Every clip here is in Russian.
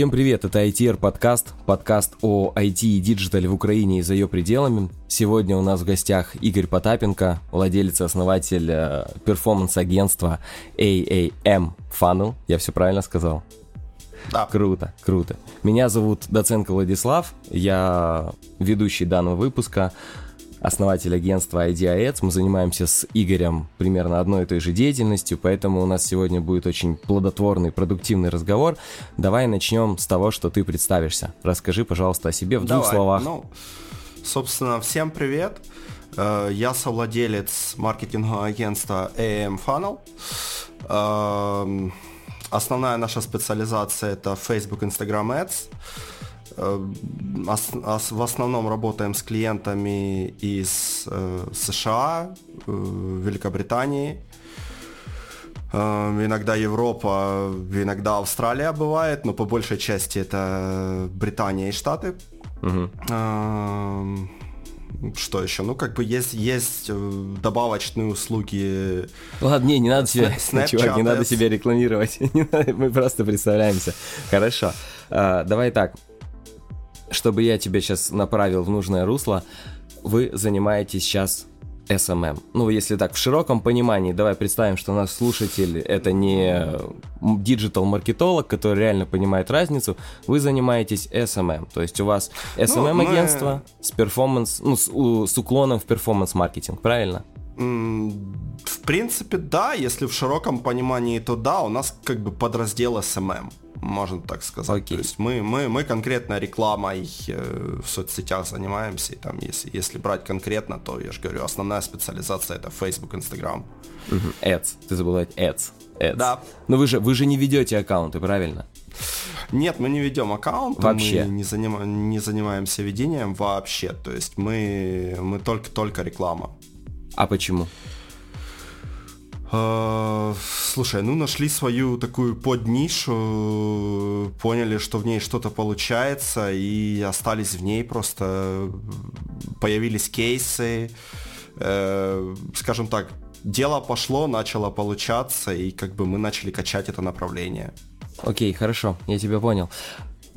Всем привет, это ITR подкаст, подкаст о IT и диджитале в Украине и за ее пределами. Сегодня у нас в гостях Игорь Потапенко, владелец и основатель э, performance-агентства AAM Funnel. Я все правильно сказал? Да. Круто, круто. Меня зовут Доценко Владислав, я ведущий данного выпуска основатель агентства IDEAds. Мы занимаемся с Игорем примерно одной и той же деятельностью, поэтому у нас сегодня будет очень плодотворный, продуктивный разговор. Давай начнем с того, что ты представишься. Расскажи, пожалуйста, о себе в Давай. двух словах. Ну, собственно, всем привет. Э, Я совладелец маркетингового агентства AM Funnel. Эм, Основная наша специализация это Facebook, Instagram Ads. Э, В основном работаем с клиентами из э, США, э, Великобритании, Иногда Европа, иногда Австралия бывает, но по большей части это Британия и Штаты. Эм, Что еще? Ну, как бы есть, есть добавочные услуги. Ладно, не, не надо себя, Snapchat, чувак, не надо себя рекламировать. Не надо, Мы просто представляемся. Хорошо. А, Давай так. Чтобы я тебя сейчас направил в нужное русло, вы занимаетесь сейчас SMM. Ну, если так, в широком понимании, давай представим, что у нас слушатель это не диджитал-маркетолог, который реально понимает разницу, вы занимаетесь SMM. То есть у вас SMM-агентство с performance, ну, с, у- с уклоном в performance-маркетинг, правильно? В принципе, да, если в широком понимании, то да, у нас как бы подраздел SMM, можно так сказать. Окей. То есть мы, мы, мы конкретно рекламой э, в соцсетях занимаемся, и там, если, если брать конкретно, то, я же говорю, основная специализация это Facebook, Instagram. Мгм. Ads. Ты забыл ads. Ads. Да. Но вы же, вы же не ведете аккаунты, правильно? Нет, мы не ведем аккаунт, Вообще? мы не, занима- не занимаемся ведением вообще. То есть мы, мы только-только реклама. А почему? Э, Слушай, ну нашли свою такую поднишу, поняли, что в ней что-то получается, и остались в ней просто появились кейсы, э, скажем так, дело пошло, начало получаться, и как бы мы начали качать это направление. Окей, хорошо, я тебя понял.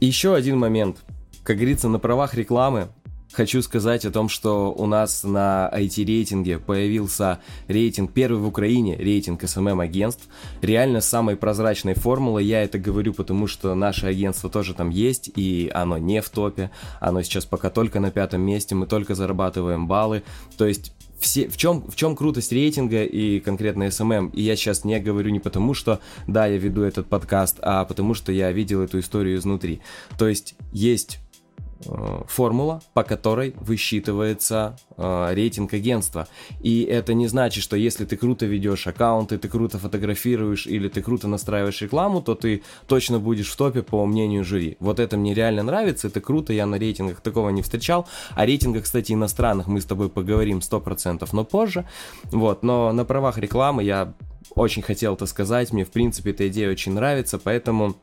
Еще один момент. Как говорится, на правах рекламы хочу сказать о том, что у нас на IT-рейтинге появился рейтинг, первый в Украине рейтинг SMM-агентств. Реально с самой прозрачной формулой. Я это говорю, потому что наше агентство тоже там есть, и оно не в топе. Оно сейчас пока только на пятом месте, мы только зарабатываем баллы. То есть все, в чем, в чем крутость рейтинга и конкретно SMM? И я сейчас не говорю не потому, что да, я веду этот подкаст, а потому что я видел эту историю изнутри. То есть есть формула, по которой высчитывается э, рейтинг агентства. И это не значит, что если ты круто ведешь аккаунты, ты круто фотографируешь или ты круто настраиваешь рекламу, то ты точно будешь в топе по мнению жюри. Вот это мне реально нравится, это круто, я на рейтингах такого не встречал. О рейтингах, кстати, иностранных мы с тобой поговорим 100%, но позже. Вот, но на правах рекламы я очень хотел это сказать, мне в принципе эта идея очень нравится, поэтому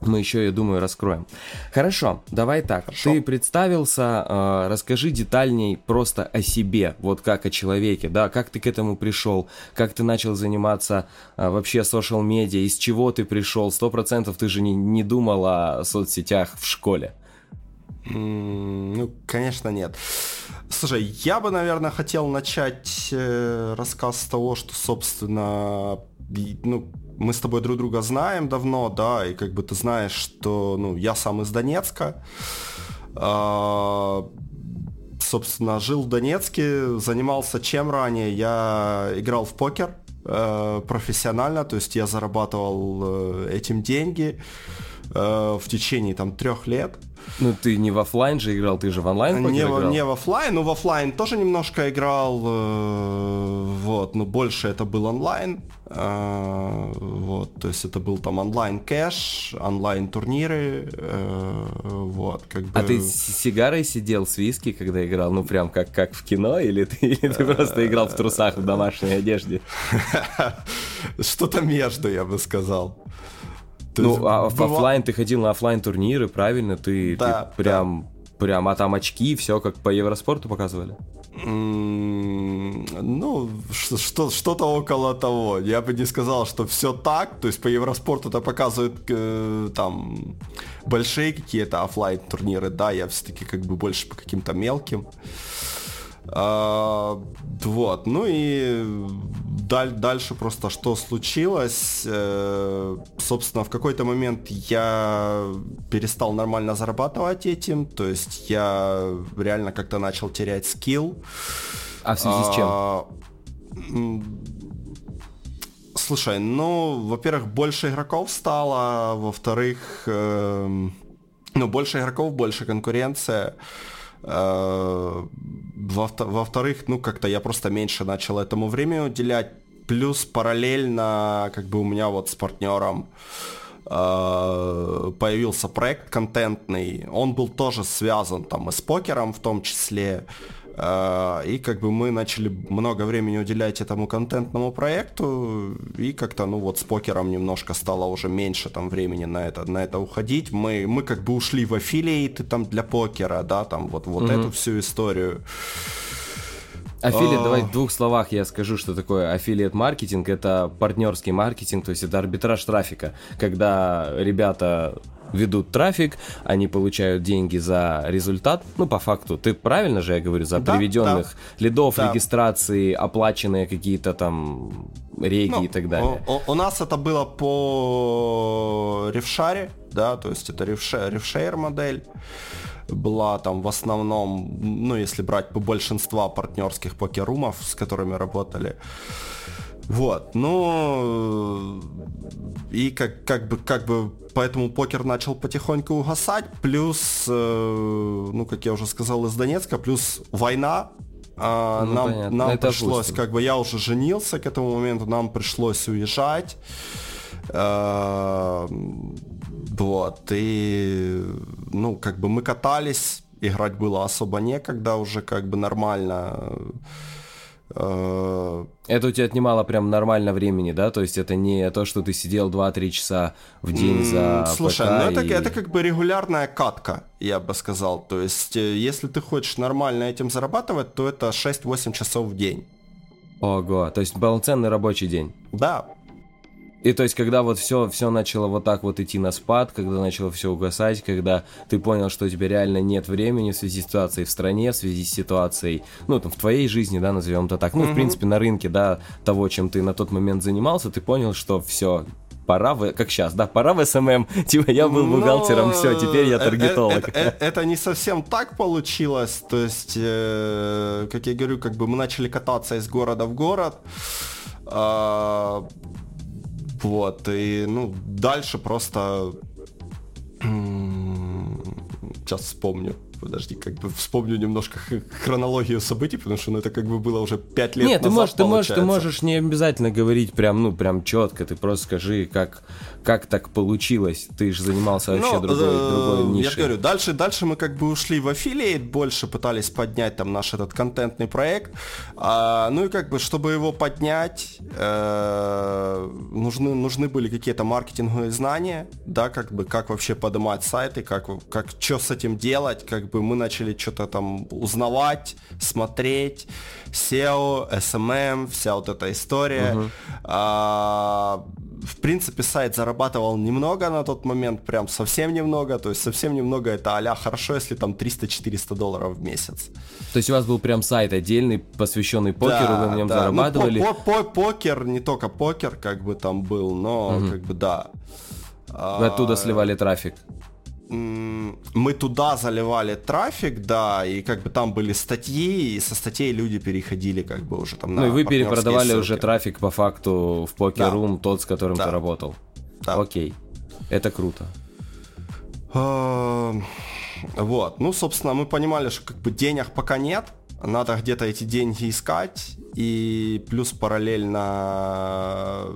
мы еще, я думаю, раскроем. Хорошо, давай так. Хорошо. Ты представился, э, расскажи детальней просто о себе, вот как о человеке, да, как ты к этому пришел, как ты начал заниматься э, вообще social медиа, из чего ты пришел, сто процентов ты же не, не думал о соцсетях в школе. М, Ну, конечно, нет. Слушай, я бы, наверное, хотел начать э, рассказ с того, что, собственно, ну, мы с тобой друг друга знаем давно, да, и как бы ты знаешь, что, ну, я сам из Донецка. А, собственно, жил в Донецке, занимался чем ранее? Я играл в покер э, профессионально, то есть я зарабатывал э, этим деньги э, в течение там трех лет. Ну, ты не в оффлайн же играл, ты же в онлайн Не, играл? не в офлайн, ну в офлайн тоже немножко играл, э, вот, но больше это был онлайн, э, вот, то есть это был там онлайн cash, онлайн турниры, э, вот, как бы. А ты с сигарой сидел с виски, когда играл? Ну, прям как, как в кино? Или ты, или ты просто играл в трусах в домашней одежде? что-то между, я бы сказал. То есть Ну, а в быва- офлайн ты ходил на офлайн турниры, правильно? Ты, Да, ты прям, прям, а там очки, все как по Евроспорту показывали? Ну, что, что-то около того. Я бы не сказал, что все так. То есть по Евроспорту это показывают э, там большие какие-то офлайн турниры. Да, я все-таки как бы больше по каким-то мелким. А, вот, ну и даль, дальше просто что случилось. Э, собственно, в какой-то момент я перестал нормально зарабатывать этим, то есть я реально как-то начал терять скилл. А в связи с чем? А, слушай, ну, во-первых, больше игроков стало, во-вторых, э, ну, больше игроков, больше конкуренция. Э, во-вторых, ну, как-то я просто меньше начал этому времени уделять. Плюс параллельно, как бы у меня вот с партнером э, появился проект контентный. Он был тоже связан там и с покером в том числе. А, и как бы мы начали много времени уделять этому контентному проекту, и как-то, ну вот с покером немножко стало уже меньше там времени на это, на это уходить. Мы, мы как бы ушли в аффилиейты там для покера, да, там вот, вот mm-hmm. эту всю историю. Аффилиат, давай в двух словах я скажу, что такое аффилиат маркетинг. Это партнерский маркетинг, то есть это арбитраж трафика, когда ребята ведут трафик, они получают деньги за результат. Ну, по факту, ты правильно же я говорю, за да, приведенных да. лидов, да. регистрации, оплаченные какие-то там реги ну, и так далее. У, у нас это было по ревшаре, да, то есть это ревшейр модель была там в основном, ну, если брать по большинства партнерских покерумов, с которыми работали. Вот, ну и как, как бы как бы поэтому покер начал потихоньку угасать, плюс, э, ну как я уже сказал, из Донецка, плюс война, а, ну, нам, нам Это пришлось, как бы я уже женился к этому моменту, нам пришлось уезжать. А, вот, и ну, как бы мы катались, играть было особо некогда уже как бы нормально. Э, это у тебя отнимало прям нормально времени, да? То есть это не то, что ты сидел 2-3 часа в день за Слушай, ПК ну это, и... это как бы регулярная катка, я бы сказал. То есть э, если ты хочешь нормально этим зарабатывать, то это 6-8 часов в день. Ого, то есть полноценный рабочий день. Да, и то есть, когда вот все, все начало вот так вот идти на спад, когда начало все угасать, когда ты понял, что у тебя реально нет времени в связи с ситуацией в стране, в связи с ситуацией, ну, там, в твоей жизни, да, назовем это так, ну, mm-hmm. в принципе, на рынке, да, того, чем ты на тот момент занимался, ты понял, что все, пора в, как сейчас, да, пора в SMM, типа я был бухгалтером, Но... все, теперь я э, э, таргетолог. Это, это, это не совсем так получилось, то есть, э, как я говорю, как бы мы начали кататься из города в город, э, вот, и, ну, дальше просто... Сейчас вспомню подожди, как бы вспомню немножко хронологию событий, потому что ну, это как бы было уже 5 лет Нет, назад, ты можешь, ты можешь, ты можешь не обязательно говорить прям, ну, прям четко, ты просто скажи, как, как так получилось? Ты же занимался вообще ну, другой, э, другой нишей. Я же говорю, дальше, дальше мы как бы ушли в аффилиейт, больше пытались поднять там наш этот контентный проект. А, ну и как бы, чтобы его поднять, э, нужны, нужны были какие-то маркетинговые знания, да, как бы, как вообще поднимать сайты, как, как что с этим делать, как бы мы начали что-то там узнавать, смотреть, SEO, SMM, вся вот эта история. Uh-huh. А, в принципе, сайт зарабатывал немного на тот момент, прям совсем немного, то есть совсем немного это а хорошо, если там 300-400 долларов в месяц. То есть у вас был прям сайт отдельный, посвященный покеру, да, вы на нем да. зарабатывали? Ну, по -по покер, не только покер, как бы там был, но угу. как бы да. Вы оттуда сливали трафик? Мы туда заливали трафик, да, и как бы там были статьи, и со статей люди переходили как бы уже там на Ну и вы перепродавали ссылки. уже трафик по факту в Room, да. тот, с которым да. ты работал. Да. Окей, это круто. А, вот, ну, собственно, мы понимали, что как бы денег пока нет, надо где-то эти деньги искать, и плюс параллельно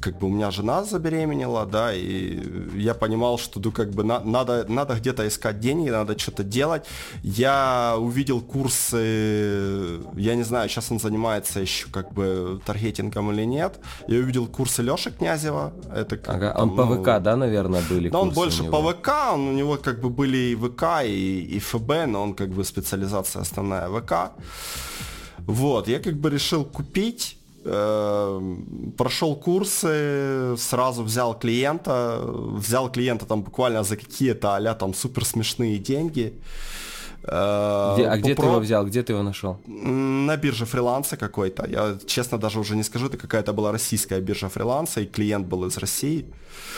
как бы у меня жена забеременела, да, и я понимал, что ну, как бы на, надо, надо где-то искать деньги, надо что-то делать. Я увидел курсы, я не знаю, сейчас он занимается еще как бы таргетингом или нет. Я увидел курсы Леши Князева. Это как, ага, там, он по ну, ВК, да, наверное, были Да, он больше по ВК, он, у него как бы были и ВК, и, и ФБ, но он как бы специализация основная ВК. Вот, я как бы решил купить, э, прошел курсы, сразу взял клиента, взял клиента там буквально за какие-то а там супер смешные деньги. Э, где, а где ты его взял? Где ты его нашел? На бирже фриланса какой-то. Я, честно, даже уже не скажу, это какая-то была российская биржа фриланса, и клиент был из России.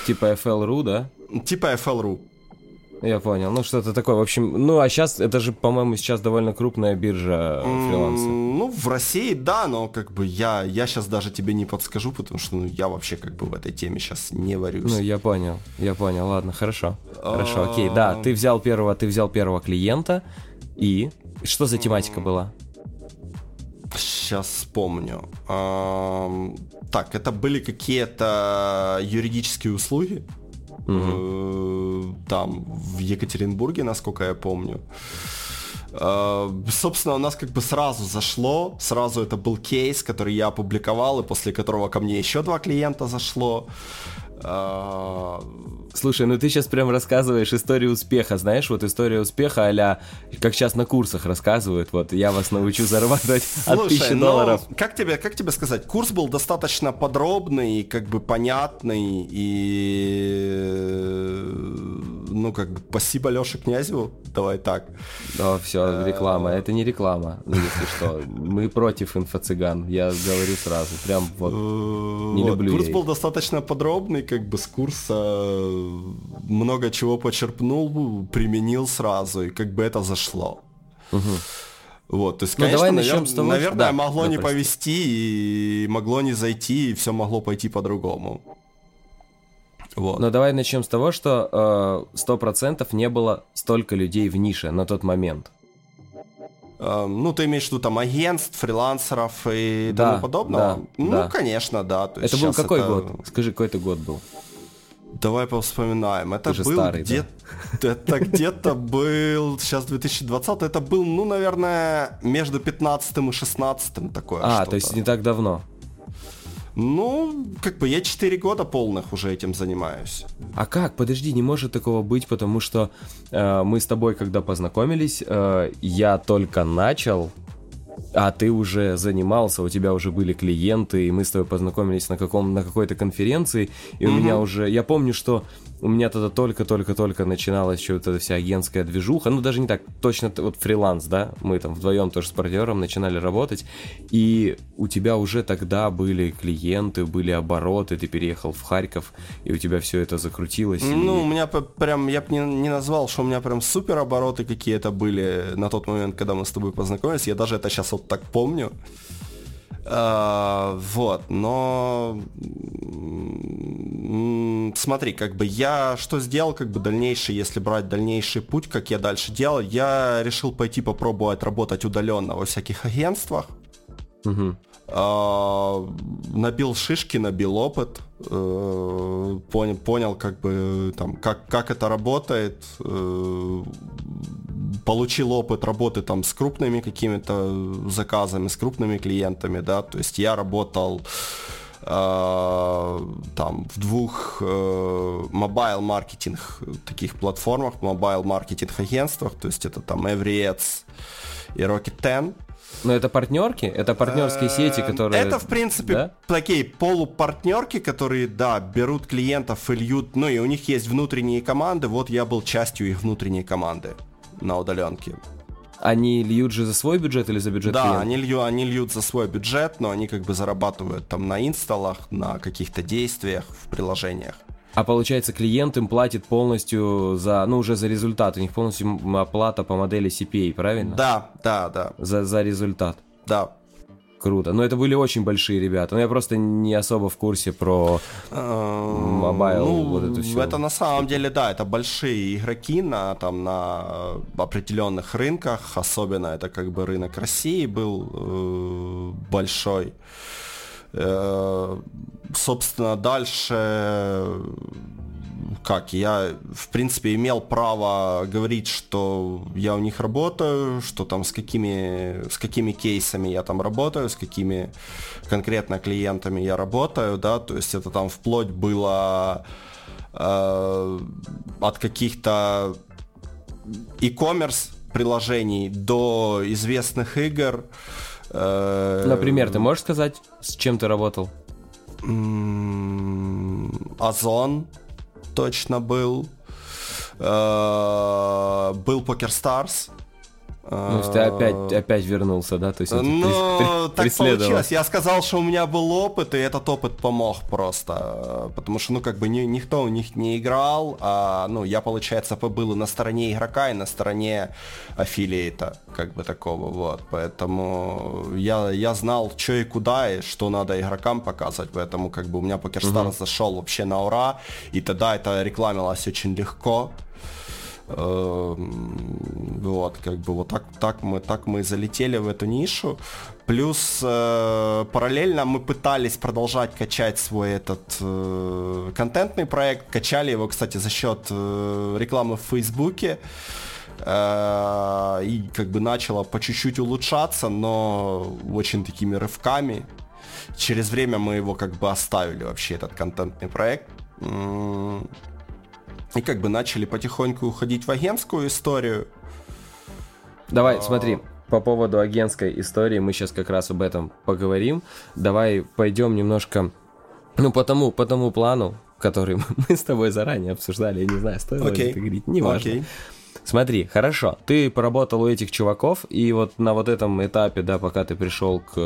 Типа FL.ru, да? Типа FL.ru. Я понял. Ну, что-то такое. В общем, ну, а сейчас, это же, по-моему, сейчас довольно крупная биржа фриланса. Ну, в России, да, но как бы я, я сейчас даже тебе не подскажу, потому что ну, я вообще как бы в этой теме сейчас не варюсь. Ну, я понял, я понял. Ладно, хорошо. Хорошо, окей. Да, ты взял первого, ты взял первого клиента, и что за тематика была? Сейчас вспомню. Так, это были какие-то юридические услуги. Угу. Там в Екатеринбурге, насколько я помню. Э, собственно, у нас как бы сразу зашло, сразу это был кейс, который я опубликовал, и после которого ко мне еще два клиента зашло. Э, Слушай, ну ты сейчас прям рассказываешь историю успеха, знаешь, вот история успеха а как сейчас на курсах рассказывают, вот я вас научу зарабатывать от тысячи ну, долларов. Как тебе, как тебе сказать, курс был достаточно подробный, как бы понятный и ну как бы спасибо Леше Князеву, давай так. Да, все, реклама, это не реклама, ну если что, мы против инфо-цыган, я говорю сразу, прям вот не люблю. Курс был достаточно подробный, как бы с курса много чего почерпнул, применил сразу, и как бы это зашло. Угу. Вот, то есть, ну, конечно, давай навер... с того, наверное, да, могло да, не прости. повести, и могло не зайти, и все могло пойти по-другому. Вот. Но давай начнем с того, что э, сто процентов не было столько людей в нише на тот момент. Э, ну, ты имеешь в виду там агентств, фрилансеров и да, тому подобного? Да, ну, да. конечно, да. То это был какой это... год? Скажи, какой это год был? Давай повспоминаем. Это был старый, где да? это где-то был сейчас 2020, это был, ну, наверное, между 15 и 16 такое. А, то есть не так давно. Ну, как бы я 4 года полных уже этим занимаюсь. А как? Подожди, не может такого быть, потому что э, мы с тобой, когда познакомились, э, я только начал а ты уже занимался, у тебя уже были клиенты, и мы с тобой познакомились на, каком, на какой-то конференции, и mm-hmm. у меня уже... Я помню, что у меня тогда только-только-только начиналась еще вот эта вся агентская движуха, ну даже не так, точно вот фриланс, да, мы там вдвоем тоже с партнером начинали работать, и у тебя уже тогда были клиенты, были обороты, ты переехал в Харьков, и у тебя все это закрутилось. Ну, и... у меня прям, я бы не, не назвал, что у меня прям супер обороты какие-то были на тот момент, когда мы с тобой познакомились, я даже это сейчас вот так помню. Uh, вот, но смотри, как бы я что сделал, как бы дальнейший, если брать дальнейший путь, как я дальше делал, я решил пойти попробовать работать удаленно во всяких агентствах. Угу. Uh, набил шишки, набил опыт, uh, понял, понял, как бы там, как, как это работает, uh, получил опыт работы там с крупными какими-то заказами, с крупными клиентами, да, то есть я работал э, там в двух э, mobile marketing таких платформах, mobile marketing агентствах, то есть это там EveryAds и Rocket 10. Но это партнерки? Это партнерские сети, которые... Это, в принципе, да? такие полупартнерки, которые, да, берут клиентов и льют... Ну, и у них есть внутренние команды. Вот я был частью их внутренней команды на удаленке. Они льют же за свой бюджет или за бюджет Да, клиента? они, лью, они льют за свой бюджет, но они как бы зарабатывают там на install ах, на каких-то действиях в приложениях. А получается, клиент им платит полностью за, ну, уже за результат. У них полностью оплата по модели CPA, правильно? Да, да, да. За, за результат. Да. Круто. Но это были очень большие ребята. Но я просто не особо в курсе про mobile. Ну, вот это, все. это на самом деле, да, это большие игроки на, там, на определенных рынках. Особенно это как бы рынок России был э, большой. Э, собственно, дальше как, я, в принципе, имел право говорить, что я у них работаю, что там с какими, с какими кейсами я там работаю, с какими конкретно клиентами я работаю, да, то есть это там вплоть было э, от каких-то e-commerce приложений до известных игр, Э, Например, ты можешь сказать, с чем ты работал? Озон точно был. Э, был Покер Stars. Ну, ты опять, опять вернулся, да? То есть ну, так получилось. Я сказал, что у меня был опыт, и этот опыт помог просто. Потому что, ну, как бы ни, никто у них не играл, а, ну, я, получается, побыл и на стороне игрока, и на стороне аффилиейта, как бы такого, вот. Поэтому я, я знал, что и куда, и что надо игрокам показывать, поэтому, как бы, у меня PokerStars угу. зашел вообще на ура, и тогда это рекламилось очень легко. Эм, вот, как бы вот так, так, мы, так мы залетели в эту нишу. Плюс э, параллельно мы пытались продолжать качать свой этот э, контентный проект. Качали его, кстати, за счет э, рекламы в Фейсбуке. Э, и как бы начало по чуть-чуть улучшаться, но очень такими рывками. Через время мы его как бы оставили вообще, этот контентный проект и как бы начали потихоньку уходить в агентскую историю. Давай, а... смотри, по поводу агентской истории мы сейчас как раз об этом поговорим. Давай пойдем немножко, ну, по тому, по тому плану, который мы с тобой заранее обсуждали. Я не знаю, стоило okay. ли это говорить, неважно. Okay. Смотри, хорошо, ты поработал у этих чуваков, и вот на вот этом этапе, да, пока ты пришел к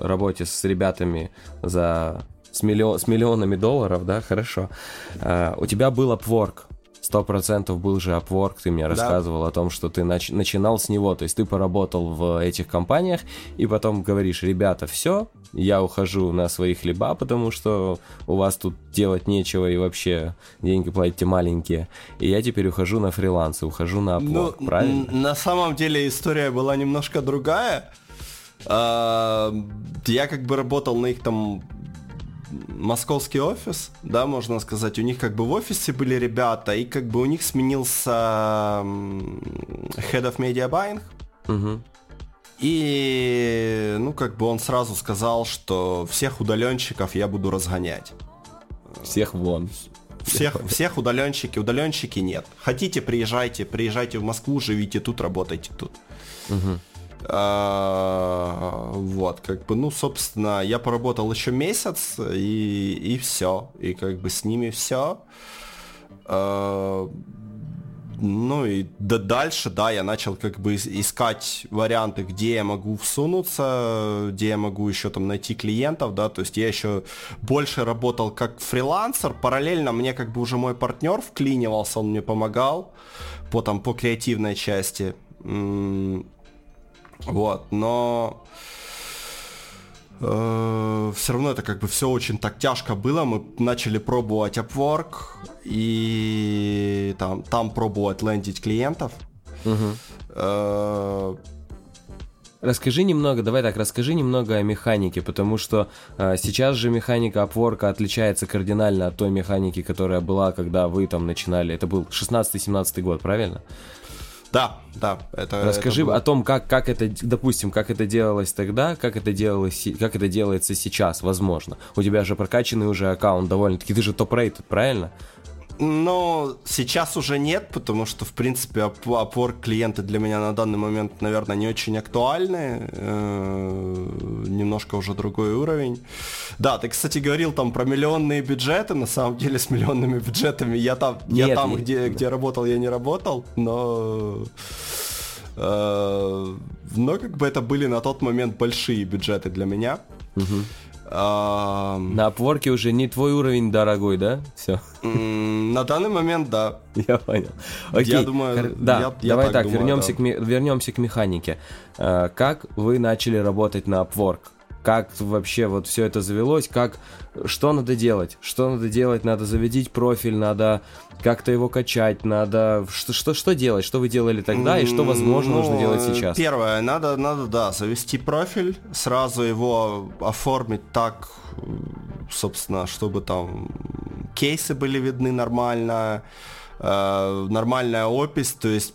работе с ребятами за с, миллион, с миллионами долларов, да, хорошо. Uh, у тебя был Upwork, сто процентов был же Upwork, ты мне рассказывал да. о том, что ты нач- начинал с него, то есть ты поработал в этих компаниях, и потом говоришь, ребята, все, я ухожу на свои хлеба, потому что у вас тут делать нечего, и вообще деньги платите маленькие, и я теперь ухожу на фриланс, ухожу на Upwork, ну, правильно? На самом деле история была немножко другая. А, я как бы работал на их там московский офис, да, можно сказать, у них как бы в офисе были ребята, и как бы у них сменился head of media buying, угу. и, ну, как бы он сразу сказал, что всех удаленщиков я буду разгонять. Всех вон. Всех, всех удаленщики, удаленщики нет. Хотите, приезжайте, приезжайте в Москву, живите тут, работайте тут. Угу. А, вот, как бы, ну, собственно, я поработал еще месяц, и, и все. И как бы с ними все. А, ну и да, дальше, да, я начал как бы искать варианты, где я могу всунуться, где я могу еще там найти клиентов, да, то есть я еще больше работал как фрилансер, параллельно мне как бы уже мой партнер вклинивался, он мне помогал по там по креативной части. Вот, но э, все равно это как бы все очень так тяжко было. Мы начали пробовать Upwork и там, там пробовать лендить клиентов. Угу. Э, Расскажи немного, давай так, расскажи немного о механике, потому что э, сейчас же механика Upwork отличается кардинально от той механики, которая была, когда вы там начинали. Это был 16-17 год, правильно? Да, да. Это, Расскажи это о том, как, как это, допустим, как это делалось тогда, как это делалось, как это делается сейчас, возможно. У тебя же прокачанный уже аккаунт довольно-таки, ты же топ-рейтед, правильно? Но сейчас уже нет, потому что, в принципе, опор клиенты для меня на данный момент, наверное, не очень актуальны. Э, немножко уже другой уровень. Да, ты, кстати, говорил там про миллионные бюджеты. На самом деле, с миллионными бюджетами я там, нет, я там нет, где, нет. где работал, я не работал, но... Э, но как бы это были на тот момент большие бюджеты для меня. Угу. На Upwork уже не твой уровень дорогой, да? Все. На данный момент, да. Я понял. Окей. Я думаю, да. Я, я давай так, так думаю, вернемся, да. к, вернемся к механике. А, как вы начали работать на Upwork? Как вообще вот все это завелось, как, что надо делать, что надо делать, надо заведить профиль, надо как-то его качать, надо, что, что, что делать, что вы делали тогда и что, возможно, ну, нужно делать сейчас? Первое, надо, надо, да, завести профиль, сразу его оформить так, собственно, чтобы там кейсы были видны нормально, э, нормальная опись, то есть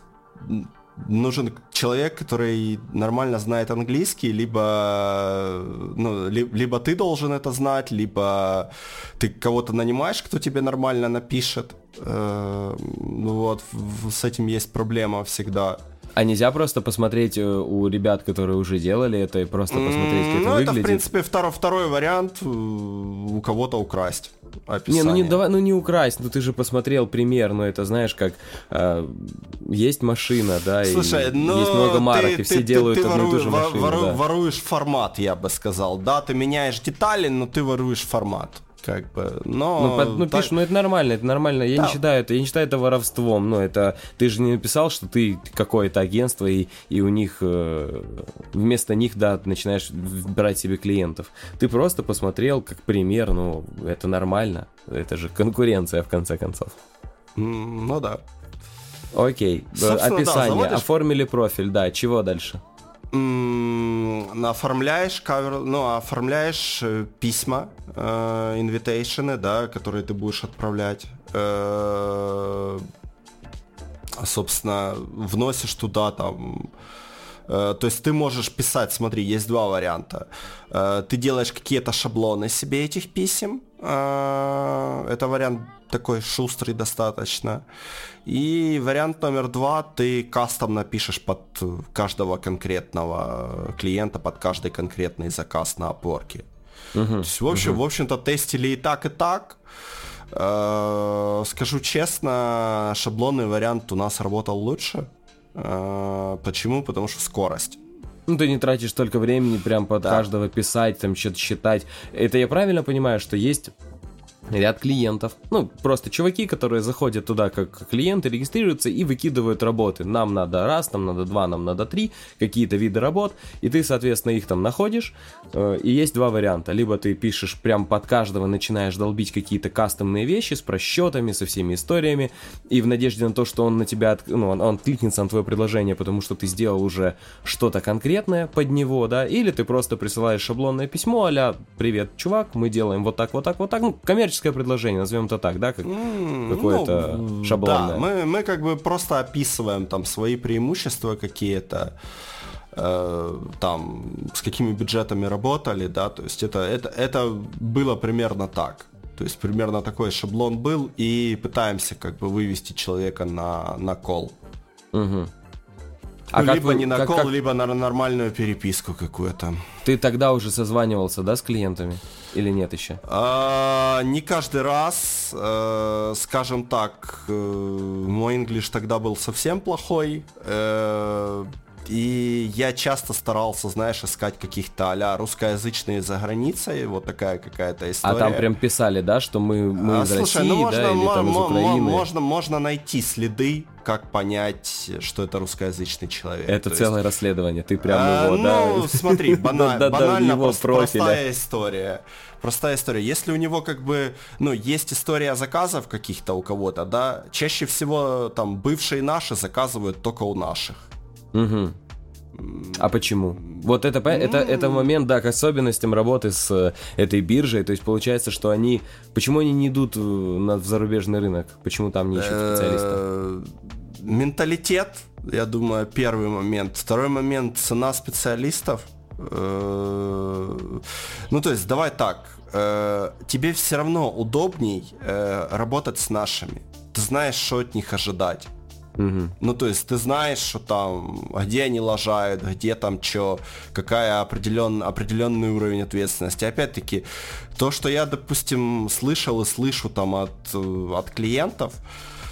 нужен человек, который нормально знает английский, либо, ну, ли, либо ты должен это знать, либо ты кого-то нанимаешь, кто тебе нормально напишет. Э, ну вот, с этим есть проблема всегда. А нельзя просто посмотреть э, у ребят, которые уже делали это, и просто посмотреть, как это ну, выглядит? это, в принципе, второй, второй вариант э, у кого-то украсть. Описание. Не, ну не давай, ну не украсть, ну ты же посмотрел пример, ну это знаешь, как э, есть машина, да, Слушай, и ну, есть много марок, ты, и все ты, делают ты, ты одну и ту же машину. вору- да. воруешь формат, я бы сказал. Да, ты меняешь детали, но ты воруешь формат. Как бы, но... Ну, под- ну, так- пишешь, ну это нормально, это нормально. Я Да. не считаю это, я не считаю это воровством. Ну, это ты же не написал, что ты какое-то агентство, и, и у них э, вместо них, да, начинаешь брать себе клиентов. Ты просто посмотрел как пример, ну, это нормально. Это же конкуренция, в конце концов. Ну да. Окей, Собственно, да, описание. заводишь- Оформили профиль, да, чего дальше? Оформляешь кавер, ну, оформляешь э, письма, э, инвитейшены, да, которые ты будешь отправлять. Э, собственно, вносишь туда там э, то есть ты можешь писать, смотри, есть два варианта. Э, Ты делаешь какие-то шаблоны себе этих писем. Э, Это вариант такой шустрый достаточно. И вариант номер два, ты кастом напишешь под каждого конкретного клиента, под каждый конкретный заказ на опорке. То есть, в общем, в общем-то, тестили и так, и так. Э, Скажу честно, шаблонный вариант у нас работал лучше. Э, Почему? Потому что скорость. Ну, ты не тратишь столько времени прям под Да. каждого писать, там что-то считать. Это я правильно понимаю, что есть ряд клиентов, ну, просто чуваки, которые заходят туда как клиенты, регистрируются и выкидывают работы. Нам надо раз, нам надо два, нам надо три, какие-то виды работ, и ты, соответственно, их там находишь, э, и есть два варианта. Либо ты пишешь прям под каждого, начинаешь долбить какие-то кастомные вещи с просчетами, со всеми историями, и в надежде на то, что он на тебя, от- ну, он, он кликнется на твое предложение, потому что ты сделал уже что-то конкретное под него, да, или ты просто присылаешь шаблонное письмо а «Привет, чувак, мы делаем вот так, вот так, вот так», ну, коммерческое предложение, назовем это так, да, как М, какое-то ну, шаблонное. Да, мы, мы как бы просто описываем там свои преимущества какие-то, э, там, с какими бюджетами работали, да, то есть это, это, это было примерно так. То есть примерно такой шаблон был, и пытаемся как бы вывести человека на, на кол. Мгм. Ну, как либо вы- не на как- кол, как- либо на нормальную переписку какую-то. Ты тогда уже созванивался, да, с клиентами? Или нет еще? А, не каждый раз, э, скажем так, э, мой инглиш тогда был совсем плохой. э, и я часто старался, знаешь, искать каких-то а русскоязычные за границей, вот такая какая-то А история. там прям писали, да, что мы, мы А, из слушай, России, ну можно, да, или там из Украины. можно, можно найти следы, как понять, что это русскоязычный человек. Это То есть- целое расследование, ты прям а, его, да. Ну, смотри, банально простая история. Простая история. Если у него как бы, ну, есть история заказов каких-то у кого-то, да, чаще всего там бывшие наши заказывают только у наших. Мгм. А почему? Вот это, это, это момент, да, к особенностям работы с э, этой биржей. То есть получается, что они... Почему они не идут э, на в зарубежный рынок? Почему там не ищут специалистов? Э, Менталитет, я думаю, первый момент. Второй момент, цена специалистов. Ну, то есть, давай так. Тебе все равно удобней работать с нашими. Ты знаешь, что от них ожидать. Мгм. Ну, то есть ты знаешь, что там, где они лажают, где там что, какая определен, определенный уровень ответственности. Опять-таки, то, что я, допустим, слышал и слышу там от, э, от клиентов,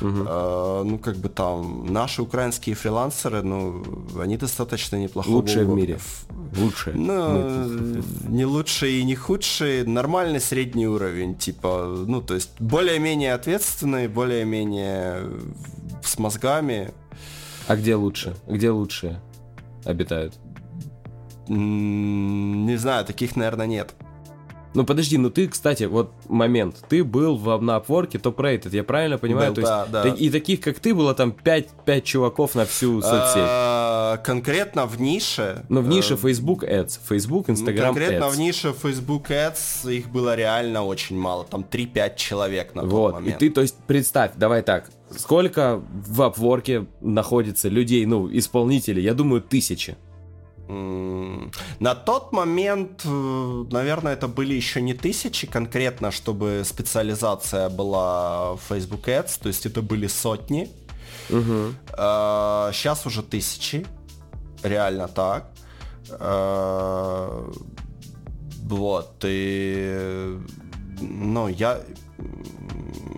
э, ну, как бы там, наши украинские фрилансеры, ну, они достаточно неплохого Лучшие в мире. Лучшие. Ну, не лучшие и не худшие, нормальный средний уровень, типа, ну, то есть более-менее ответственные, более-менее с мозгами. А где лучше? Где лучшие обитают? Не знаю, таких, наверное, нет. Ну подожди, ну ты, кстати, вот момент. Ты был в, на Upwork топ-рейтед, я правильно понимаю? Был, То есть, да, да. та- И таких, как ты, было там 5, 5 чуваков на всю соцсеть. А, Конкретно в нише. Но в нише э, Facebook Ads, Facebook, ну, Instagram Конкретно в нише Facebook Ads их было реально очень мало. Там 3-5 человек на тот Вот, и момент. ты, то есть, представь, давай так, сколько в Upwork находится людей, ну, исполнителей, я думаю, тысячи. На тот момент, э, наверное, это были еще не тысячи конкретно, чтобы специализация была в Facebook Ads, то есть это были сотни. Угу. Сейчас уже тысячи. Реально так. А, вот, и... Ну, я...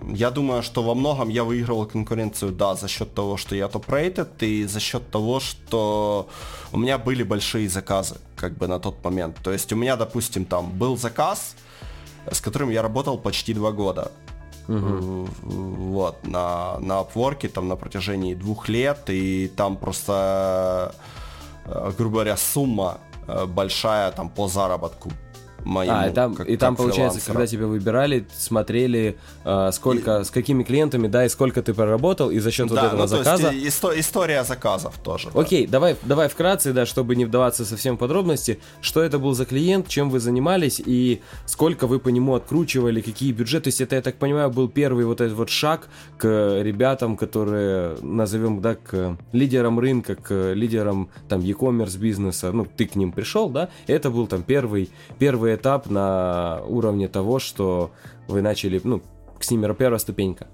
Я думаю, что во многом я выигрывал конкуренцию, да, за счет того, что я топ-рейтед, и за счет того, что у меня были большие заказы, как бы на тот момент. То есть у меня, допустим, там был заказ, с которым я работал почти два года. Угу. Вот, на, на Upwork там на протяжении двух лет, и там просто, э, грубо говоря, сумма э, большая там по заработку моему. А, и там, как, и там получается, когда тебя выбирали, смотрели, э, сколько, и... с какими клиентами, да, и сколько ты проработал, и за счет да, вот этого ну, заказа. Есть, исто- история заказов тоже. Окей, да. давай, давай вкратце, да, чтобы не вдаваться совсем в подробности, что это был за клиент, чем вы занимались и сколько вы по нему откручивали, какие бюджеты. То есть это, я так понимаю, был первый вот этот вот шаг к ребятам, которые, назовем, да, к лидерам рынка, к лидерам там e-commerce бизнеса, ну, ты к ним пришел, да, это был там первый первый этап на уровне того, что вы начали, ну, с ними первая ступенька?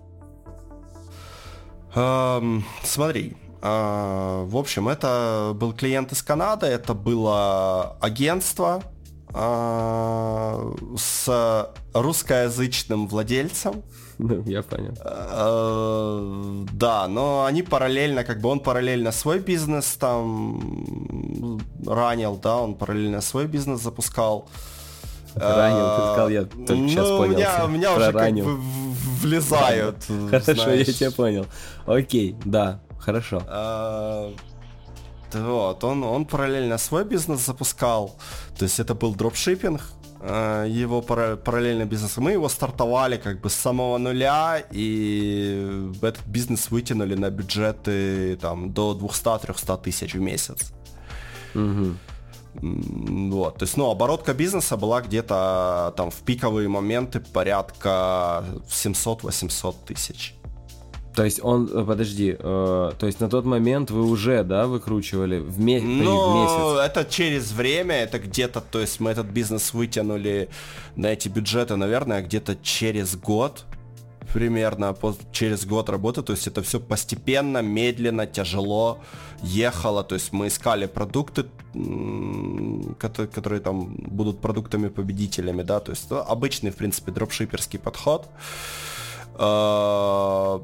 Um, смотри, uh, в общем, это был клиент из Канады, это было агентство uh, с русскоязычным владельцем. Ну, я понял. Uh, да, но они параллельно, как бы он параллельно свой бизнес там ранил, да, он параллельно свой бизнес запускал. Ранил, ты сказал, я только ну, сейчас понял. Меня, меня уже как бы влезают. Хорошо, я тебя понял. Окей, да, хорошо. А, вот, он, он параллельно свой бизнес запускал. То есть это был дропшиппинг, а, его параллельный бизнес. Мы его стартовали как бы с самого нуля, и этот бизнес вытянули на бюджеты там до 200-300 тысяч в месяц. Угу. Вот, то есть, ну, оборотка бизнеса была где-то там в пиковые моменты порядка 700-800 тысяч. То есть он, э, подожди, э, то есть на тот момент вы уже, да, выкручивали в, ме- ну, в месяц? это через время, это где-то, то есть мы этот бизнес вытянули на эти бюджеты, наверное, где-то через год примерно через год работы, то есть это все постепенно, медленно, тяжело ехало, то есть мы искали продукты, которые, которые там будут продуктами победителями, да, то есть ну, обычный, в принципе, дропшиперский подход. А,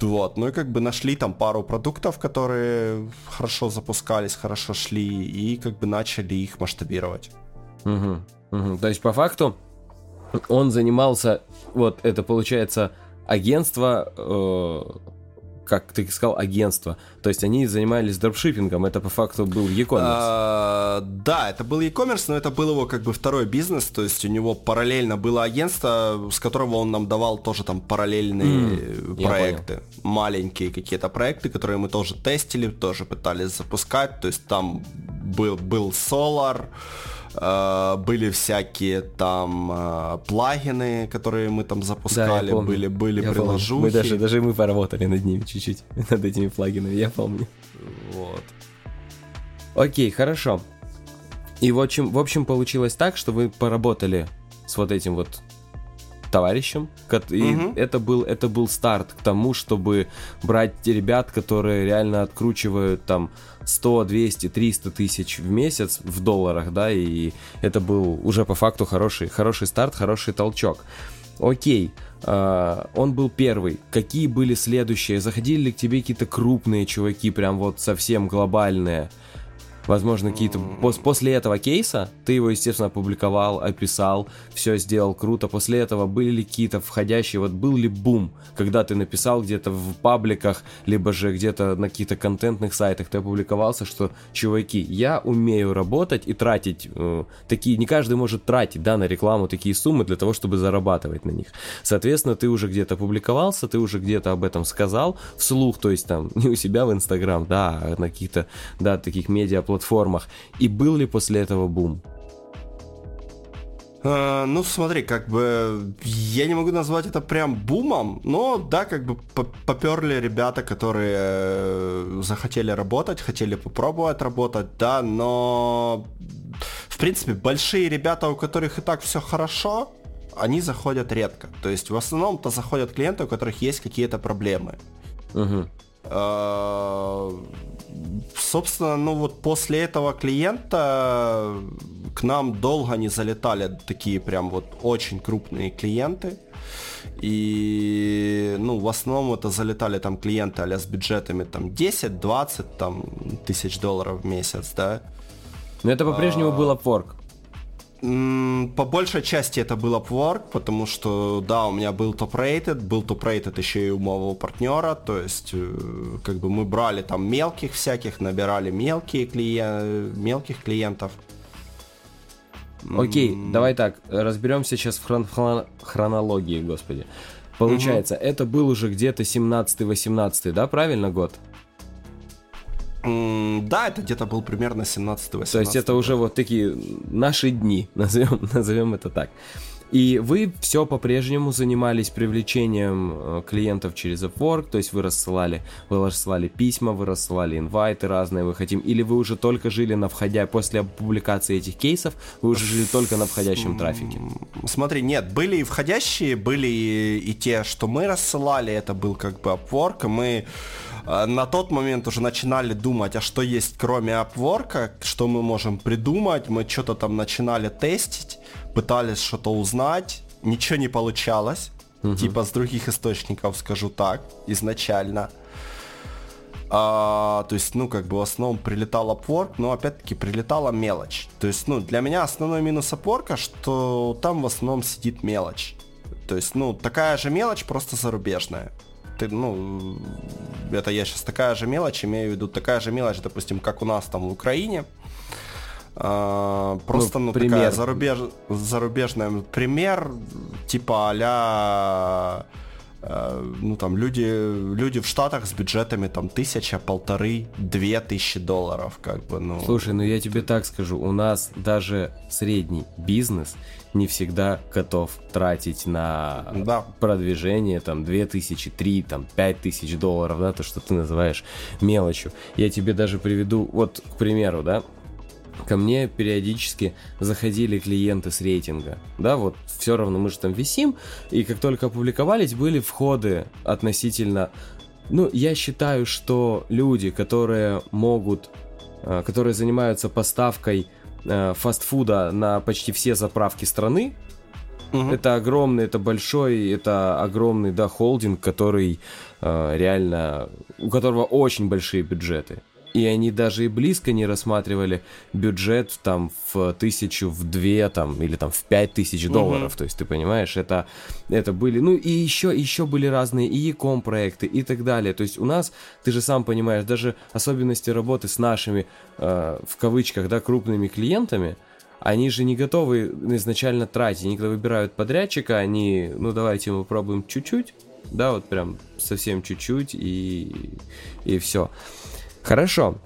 вот, ну и как бы нашли там пару продуктов, которые хорошо запускались, хорошо шли, и как бы начали их масштабировать. Угу, угу. То есть по факту он занимался, вот это получается агентство, э, как ты сказал, агентство. То есть они занимались дропшиппингом, это по факту был e-commerce. А, да, это был e-commerce, но это был его как бы второй бизнес, то есть у него параллельно было агентство, с которого он нам давал тоже там параллельные mm, проекты, маленькие какие-то проекты, которые мы тоже тестили, тоже пытались запускать, то есть там был, был Solar, были всякие там э, плагины, которые мы там запускали, да, были, были я приложухи. Мы даже, даже мы поработали над ними чуть-чуть, над этими плагинами, я помню. Вот. Окей, хорошо. И в общем, в общем получилось так, что вы поработали с вот этим вот товарищем. И угу. это, был, это был старт к тому, чтобы брать ребят, которые реально откручивают там 100, 200, 300 тысяч в месяц в долларах, да, и это был уже по факту хороший, хороший старт, хороший толчок. Окей, э, он был первый. Какие были следующие? Заходили ли к тебе какие-то крупные чуваки, прям вот совсем глобальные? Возможно, какие-то... Пос после этого кейса ты его, естественно, опубликовал, описал, все сделал круто. После этого были ли какие-то входящие... Вот был ли бум, когда ты написал где-то в пабликах, либо же где-то на каких-то контентных сайтах ты опубликовался, что, чуваки, я умею работать и тратить э, такие... Не каждый может тратить, да, на рекламу такие суммы для того, чтобы зарабатывать на них. Соответственно, ты уже где-то публиковался, ты уже где-то об этом сказал вслух, то есть там не у себя в Инстаграм, да, а на каких-то, да, таких медиаплатформах платформах. И был ли после этого бум? Uh, ну, смотри, как бы я не могу назвать это прям бумом, но да, как бы поперли ребята, которые э, захотели работать, хотели попробовать работать, да, но в принципе большие ребята, у которых и так все хорошо, они заходят редко. То есть в основном-то заходят клиенты, у которых есть какие-то проблемы. Uh-huh. Э, собственно, ну вот после этого клиента к нам долго не залетали такие прям вот очень крупные клиенты. И, ну, в основном это залетали там клиенты а с бюджетами там 10-20 там, тысяч долларов в месяц, да. Но это по-прежнему а... был Upwork. По большей части это был Upwork, потому что, да, у меня был топ-рейтед, был топ-рейтед еще и у моего партнера, то есть, э, как бы мы брали там мелких всяких, набирали мелкие клиен... мелких клиентов. Окей, mm. давай так, разберемся сейчас в хрон... хронологии, господи. Получается, mm-hmm. это был уже где-то 17-18, да, правильно год? Да, это где-то был примерно 17-18. То есть это уже вот такие наши дни, назовем, назовем это так. И вы все по-прежнему занимались привлечением э, клиентов через Upwork, то есть вы рассылали, вы рассылали письма, вы рассылали инвайты разные, вы хотим, или вы уже только жили на входя, после публикации этих кейсов, вы уже жили только на входящем трафике? Смотри, нет, были и входящие, были и, те, что мы рассылали, это был как бы Upwork, и мы на тот момент уже начинали думать, а что есть кроме Upwork, что мы можем придумать, мы что-то там начинали тестить, пытались что-то узнать, ничего не получалось. Угу. Типа с других источников, скажу так, изначально. А, то есть, ну, как бы в основном прилетал Upwork, но опять-таки прилетала мелочь. То есть, ну, для меня основной минус Upwork, что там в основном сидит мелочь. То есть, ну, такая же мелочь, просто зарубежная. Ты, ну, это я сейчас такая же мелочь, имею в виду такая же мелочь, допустим, как у нас там в Украине. А, просто, ну, ну пример. такая зарубеж... зарубежная пример, типа а ну там люди, люди в Штатах с бюджетами там тысяча, полторы, две тысячи долларов, как бы, ну. Слушай, ну я тебе так скажу, у нас даже средний бизнес не всегда готов тратить на да. продвижение там две тысячи, три, там пять тысяч долларов, да, то, что ты называешь мелочью. Я тебе даже приведу, вот, к примеру, да, ко мне периодически заходили клиенты с рейтинга. Да, вот все равно мы же там висим, и как только опубликовались, были входы относительно... Ну, я считаю, что люди, которые могут, э, которые занимаются поставкой э, фастфуда на почти все заправки страны, Угу. Это огромный, это большой, это огромный, да, холдинг, который э, реально, у которого очень большие бюджеты и они даже и близко не рассматривали бюджет там в тысячу, в две там, или там в пять тысяч долларов, угу. то есть ты понимаешь, это, это были, ну и еще, еще были разные и e-com проекты и так далее, то есть у нас, ты же сам понимаешь, даже особенности работы с нашими, э, в кавычках, да, крупными клиентами, они же не готовы изначально тратить, они когда выбирают подрядчика, они, ну давайте мы попробуем чуть-чуть, да, вот прям совсем чуть-чуть и, и все. Хорошо.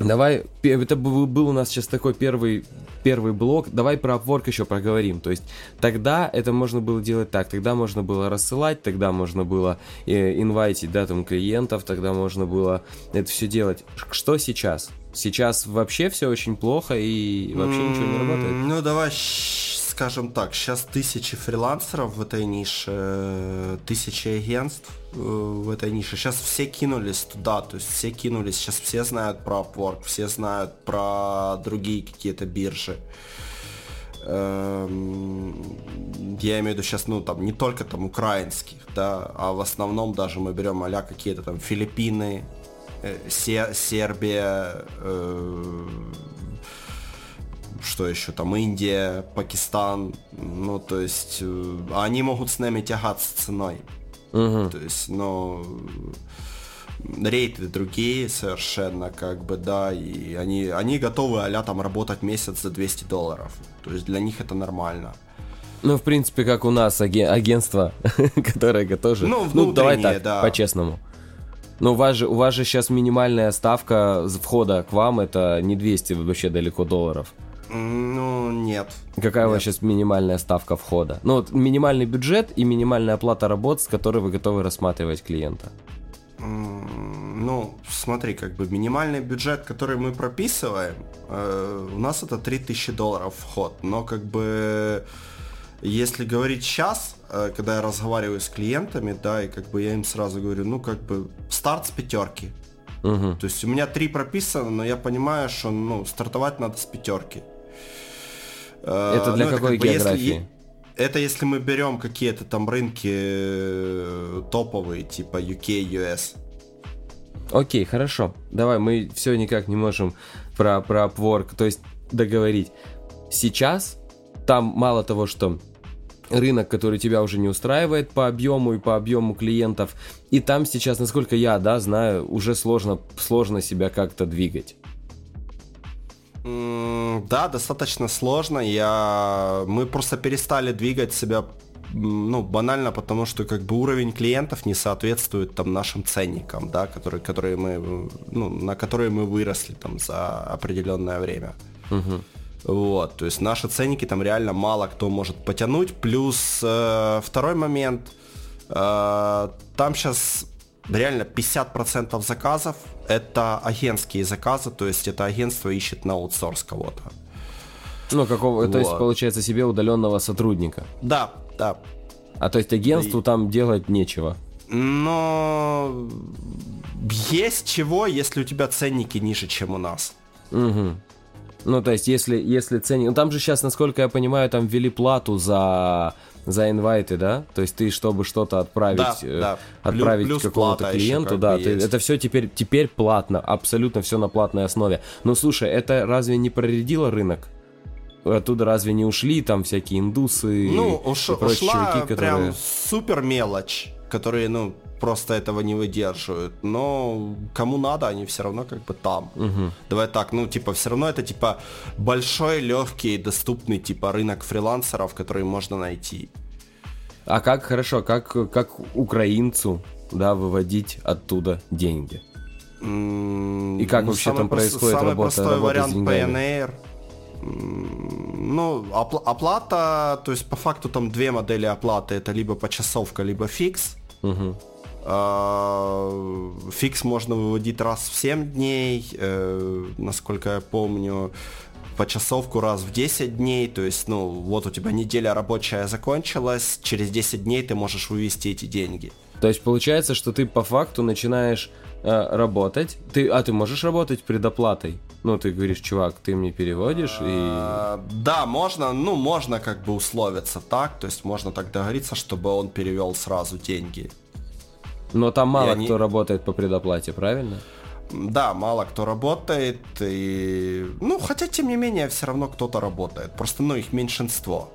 Давай, это был у нас сейчас такой первый первый блок. Давай про Upwork еще проговорим. То есть тогда это можно было делать так. Тогда можно было рассылать, тогда можно было э, инвайтить, да, там клиентов, тогда можно было это все делать. Что сейчас? Сейчас вообще все очень плохо и вообще ничего не работает? Ну, давай скажем так, сейчас тысячи фрилансеров в этой нише, тысячи агентств э, в этой нише. Сейчас все кинулись туда, то есть все кинулись, сейчас все знают про Upwork, все знают про другие какие-то биржи. Эм, я имею в виду сейчас, ну, там, не только там украинских, да, а в основном даже мы берем а какие-то там Филиппины, э, Сербия, э, что еще там, Индия, Пакистан, ну, то есть, э, они могут с нами тягаться ценой. Угу. То есть, ну, рейты другие совершенно, как бы, да, и они, они готовы а там работать месяц за 200 долларов. То есть для них это нормально. Ну, в принципе, как у нас аген- агентство, которое тоже... Ну, ну, давай так, да. по-честному. Но у вас, же, у вас же сейчас минимальная ставка входа к вам это не 200 вообще далеко долларов. Ну, нет. Какая нет. у вас сейчас минимальная ставка входа? Ну, вот минимальный бюджет и минимальная оплата работ, с которой вы готовы рассматривать клиента. Ну, смотри, как бы минимальный бюджет, который мы прописываем, э, у нас это 3000 долларов вход, но как бы Если говорить сейчас, э, когда я разговариваю с клиентами, да, и как бы я им сразу говорю, ну как бы старт с пятерки. Угу. То есть у меня три прописано, но я понимаю, что ну, стартовать надо с пятерки. Э, это для ну, какой это, как географии? Бы, если, это если мы берем какие-то там рынки э, топовые, типа UK, US. Окей, хорошо. Давай, мы все никак не можем про, про Upwork, то есть договорить. Сейчас там мало того, что рынок, который тебя уже не устраивает по объему и по объему клиентов. И там сейчас, насколько я, да, знаю, уже сложно, сложно себя как-то двигать. Да, достаточно сложно. Я... Мы просто перестали двигать себя ну, банально потому, что как бы уровень клиентов не соответствует там нашим ценникам, да, которые, которые мы, ну, на которые мы выросли там за определенное время. Угу. Вот, то есть наши ценники там реально мало кто может потянуть. Плюс э, второй момент, э, там сейчас реально 50% заказов это агентские заказы, то есть это агентство ищет на аутсорс кого-то. Ну, какого, вот. то есть получается себе удаленного сотрудника. Да, да. А то есть агентству И... там делать нечего. Но есть чего, если у тебя ценники ниже, чем у нас. Угу. Ну, то есть, если, если ценник... Ну, там же сейчас, насколько я понимаю, там ввели плату за за инвайты, да? То есть ты, чтобы что-то отправить, да, э, да. отправить какому-то клиенту, да, ты, это все теперь, теперь платно, абсолютно все на платной основе. Ну, слушай, это разве не проредило рынок? Оттуда разве не ушли там всякие индусы ну, уш, и прочие ушла чуваки, которые... прям супер мелочь, которые, ну, просто этого не выдерживают. Но кому надо, они все равно как бы там. Угу. Давай так, ну типа все равно это типа большой, легкий, доступный типа рынок фрилансеров, который можно найти. А как хорошо, как как украинцу, да, выводить оттуда деньги? И как ну, вообще там происходит самый работа, простой работа вариант? PNR. Ну, оплата, то есть по факту там две модели оплаты, это либо почасовка, либо фикс. Угу. А, фикс можно выводить раз в 7 дней, э, насколько я помню, по часовку раз в 10 дней, то есть, ну, вот у тебя неделя рабочая закончилась, через 10 дней ты можешь вывести эти деньги. То есть получается, что ты по факту начинаешь э, работать, ты, а ты можешь работать предоплатой? Ну, ты говоришь, чувак, ты мне переводишь и... А, да, можно, ну, можно как бы условиться так, то есть можно так договориться, чтобы он перевел сразу деньги. Но там мало они... кто работает по предоплате, правильно? Да, мало кто работает, и... Ну, хотя, тем не менее, все равно кто-то работает. Просто, ну, их меньшинство.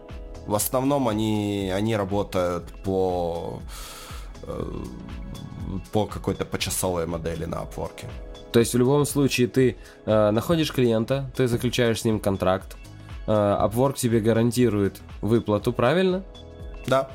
В основном они, они работают по э, по какой-то почасовой модели на Upwork. То есть в любом случае ты э, находишь клиента, ты заключаешь с ним контракт, э, Upwork тебе гарантирует выплату, правильно? Да.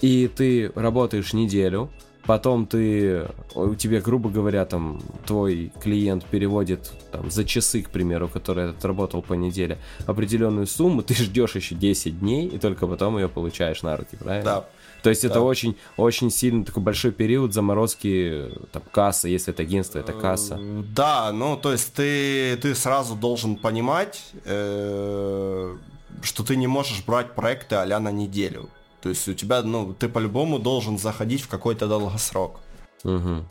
И ты работаешь неделю, потом ты, у тебя, грубо говоря, там, твой клиент переводит там, за часы, к примеру, которые отработал по неделе, определенную сумму, ты ждешь еще 10 дней, и только потом ее получаешь на руки, правильно? Да. То есть да. это очень, очень сильно такой большой период заморозки там, кассы, если это агентство, это касса. Да, ну то есть ты, ты сразу должен понимать, э, что ты не можешь брать проекты а на неделю. То есть у тебя, ну, ты по-любому должен заходить в какой-то долгосрок. Угу.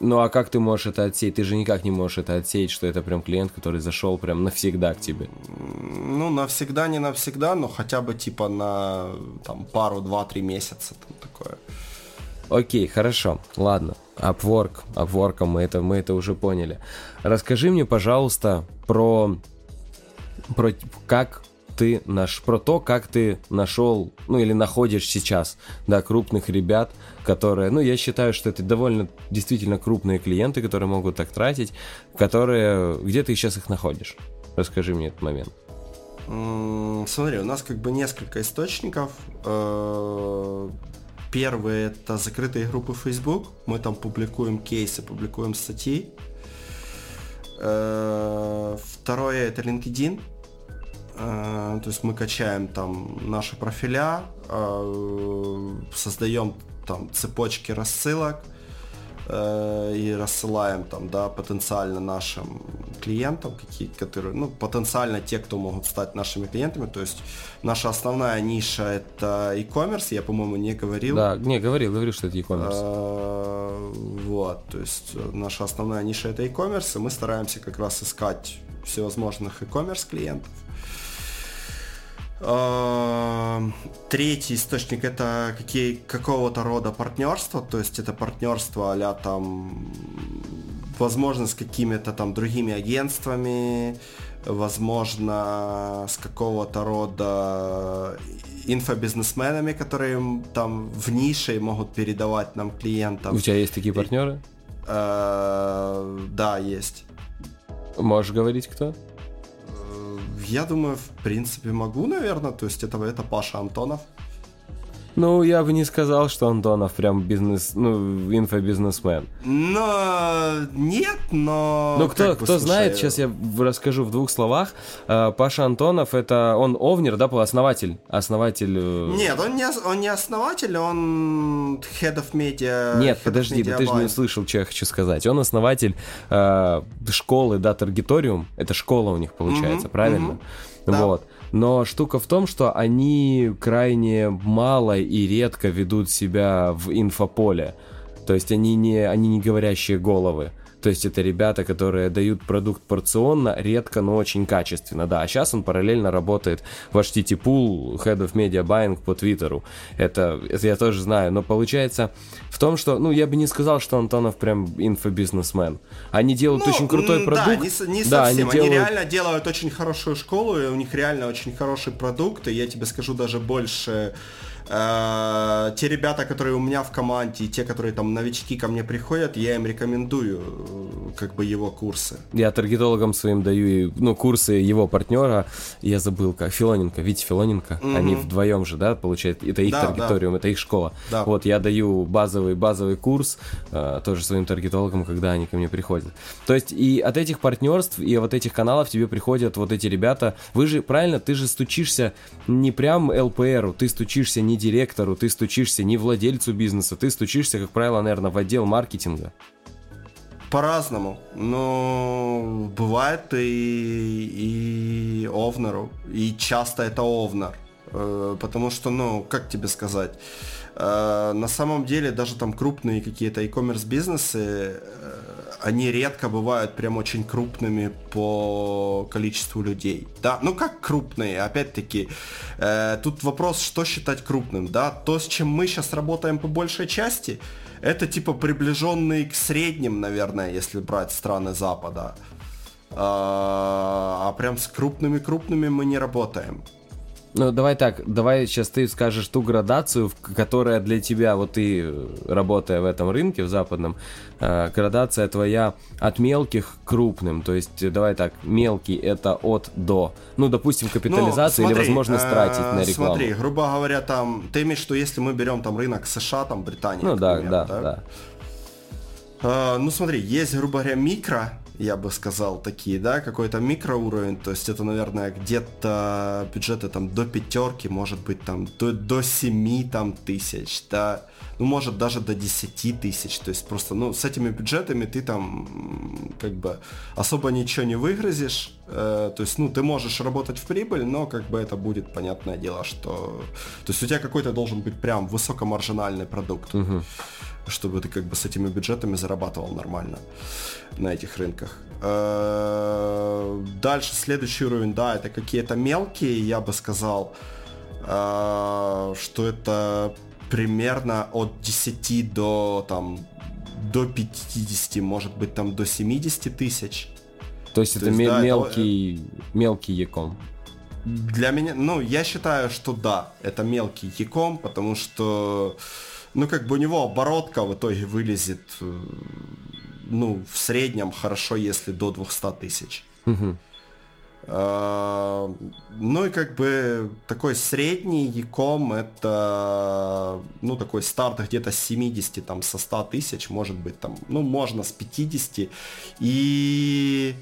Ну а как ты можешь это отсеять? Ты же никак не можешь это отсеять, что это прям клиент, который зашел прям навсегда к тебе. Ну, навсегда, не навсегда, но хотя бы типа на там пару, два-три месяца там такое. Окей, хорошо, ладно. Upwork, Upwork, мы это, мы это уже поняли. Расскажи мне, пожалуйста, про, про как ты наш, про то, как ты нашел, ну или находишь сейчас, да, крупных ребят, которые, ну я считаю, что это довольно действительно крупные клиенты, которые могут так тратить, которые, где ты сейчас их находишь? Расскажи мне этот момент. Смотри, у нас как бы несколько источников. Э, первый это закрытые группы Facebook. Мы там публикуем кейсы, публикуем статьи. Э, второе это LinkedIn. Э, то есть мы качаем там наши профиля, э, создаем там цепочки рассылок, э, и рассылаем там, да, потенциально нашим клиентам, какие, которые, ну, потенциально те, кто могут стать нашими клиентами. То есть наша основная ниша это e-commerce, я, по-моему, не говорил. Да, не, говорил, говорил, что это e-commerce. Вот, то есть наша основная ниша это e-commerce, и мы стараемся как раз искать всевозможных e-commerce клиентов. Эм, третий источник это какие, какого-то рода партнерство, то есть это партнерство а там, возможно, с какими-то там другими агентствами, возможно, с какого-то рода инфобизнесменами, которые там в нише могут передавать нам клиентам. У тебя есть такие партнеры? Э, да, есть. Можешь говорить кто? Я думаю, в принципе, могу, наверное. То есть это, это Паша Антонов. Ну, я бы не сказал, что Антонов прям бизнес, ну, инфобизнесмен. Но нет, но... Ну, кто, кто знает, сейчас я расскажу в двух словах. Э, Паша Антонов, это он овнер, да, был основатель? Основатель... Э, нет, он не, он не основатель, он head of media... Нет, подожди, media ты же не услышал, что я хочу сказать. Он основатель э, школы, да, Таргиториум. Это школа у них получается, mm-hmm, правильно? Mm-hmm. Вот. Да. Но штука в том, что они крайне мало и редко ведут себя в инфополе. То есть они не, они не говорящие головы. То есть это ребята, которые дают продукт порционно, редко, но очень качественно. Да, а сейчас он параллельно работает в HTT Pool, Head of Media Buying по Твиттеру. Это, это я тоже знаю. Но получается в том, что, ну, я бы не сказал, что Антонов прям инфобизнесмен. Они делают ну, очень крутой продукт. Да, не, не да, совсем. Они, делают... они реально делают очень хорошую школу, и у них реально очень хороший продукт. И я тебе скажу даже больше Э, те ребята, которые у меня в команде, и те, которые там новички ко мне приходят, я им рекомендую э, как бы его курсы. Я таргетологам своим даю ну, курсы его партнера, я забыл, как Филоненко, Витя Филоненко, mm-hmm. они вдвоем же, да, получается, это их да, таргеториум, да. это их школа. Да. Вот, я даю базовый, базовый курс э, тоже своим таргетологам, когда они ко мне приходят. То есть и от этих партнерств, и от этих каналов тебе приходят вот эти ребята, вы же, правильно, ты же стучишься не прям ЛПРу, ты стучишься не директору, ты стучишься не владельцу бизнеса, ты стучишься, как правило, наверное, в отдел маркетинга. По-разному. Но бывает и, и овнеру. И часто это овнер. Э, потому что, ну, как тебе сказать, э, на самом деле даже там крупные какие-то e-commerce бизнесы, э, они редко бывают прям очень крупными по количеству людей. Да, ну как крупные, опять-таки, э, тут вопрос, что считать крупным, да, то, с чем мы сейчас работаем по большей части, это типа приближенные к средним, наверное, если брать страны Запада. А, а прям с крупными-крупными мы не работаем. Ну, давай так, давай сейчас ты скажешь ту градацию, которая для тебя, вот ты, работая в этом рынке, в западном, э, градация твоя от мелких к крупным. То есть, давай так, мелкий это от до. Ну, допустим, капитализация ну, смотри, или возможность э, тратить на рекламу. Смотри, грубо говоря, там, ты имеешь виду, если мы берем там рынок США, там, Британия, Ну, да, примеру, да, да, да. Uh, ну смотри, есть, грубо говоря, микро, я бы сказал, такие, да, какой-то микроуровень, то есть это, наверное, где-то бюджеты там до пятерки, может быть, там до, до 7 там тысяч, да, ну, может, даже до 10 тысяч, то есть просто, ну, с этими бюджетами ты там, как бы, особо ничего не выгрузишь, э, то есть, ну, ты можешь работать в прибыль, но, как бы, это будет, понятное дело, что, то есть у тебя какой-то должен быть прям высокомаржинальный продукт. Угу чтобы ты как бы с этими бюджетами зарабатывал нормально на этих рынках. Э, дальше следующий уровень, да, это какие-то мелкие, я бы сказал, э, что это примерно от 10 до там до 50, может быть там до 70 тысяч. То есть То это есть, да, мелкий, это... мелкий яком? Для меня, ну, я считаю, что да, это мелкий яком, потому что ну, как бы у него оборотка в итоге вылезет, э, ну, в среднем хорошо, если до 200 тысяч. Угу. Uh, ну и как бы такой средний яком это ну такой старт где-то с 70 там со 100 тысяч может быть там ну можно с 50 и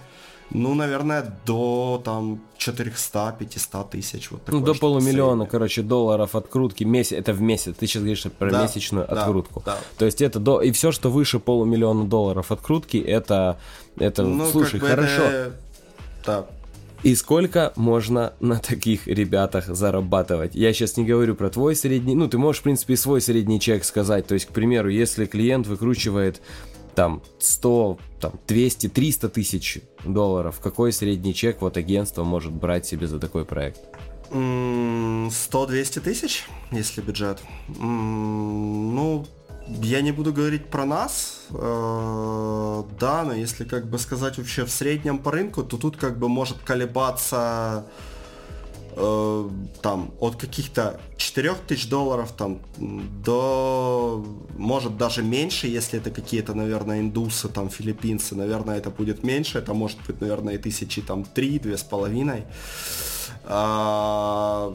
Ну, наверное, до там 400-500 тысяч. Вот ну, до полумиллиона, короче, долларов открутки. Месяц, это в месяц. Ты сейчас говоришь про да, месячную да, открутку. Да. То есть это до... И все, что выше полумиллиона долларов открутки, это... это ну, слушай, хорошо. Это... Да. И сколько можно на таких ребятах зарабатывать? Я сейчас не говорю про твой средний, ну ты можешь, в принципе, и свой средний чек сказать. То есть, к примеру, если клиент выкручивает там 100, там 200, 300 тысяч долларов, какой средний чек вот агентство может брать себе за такой проект? 100-200 тысяч, если бюджет. Ну, я не буду говорить про нас, э, да, но если как бы сказать вообще в среднем по рынку, то тут как бы может колебаться э, там от каких-то 4 тысяч долларов там до может даже меньше, если это какие-то, наверное, индусы, там филиппинцы, наверное, это будет меньше, это может быть, наверное, и тысячи там три, две с половиной. А,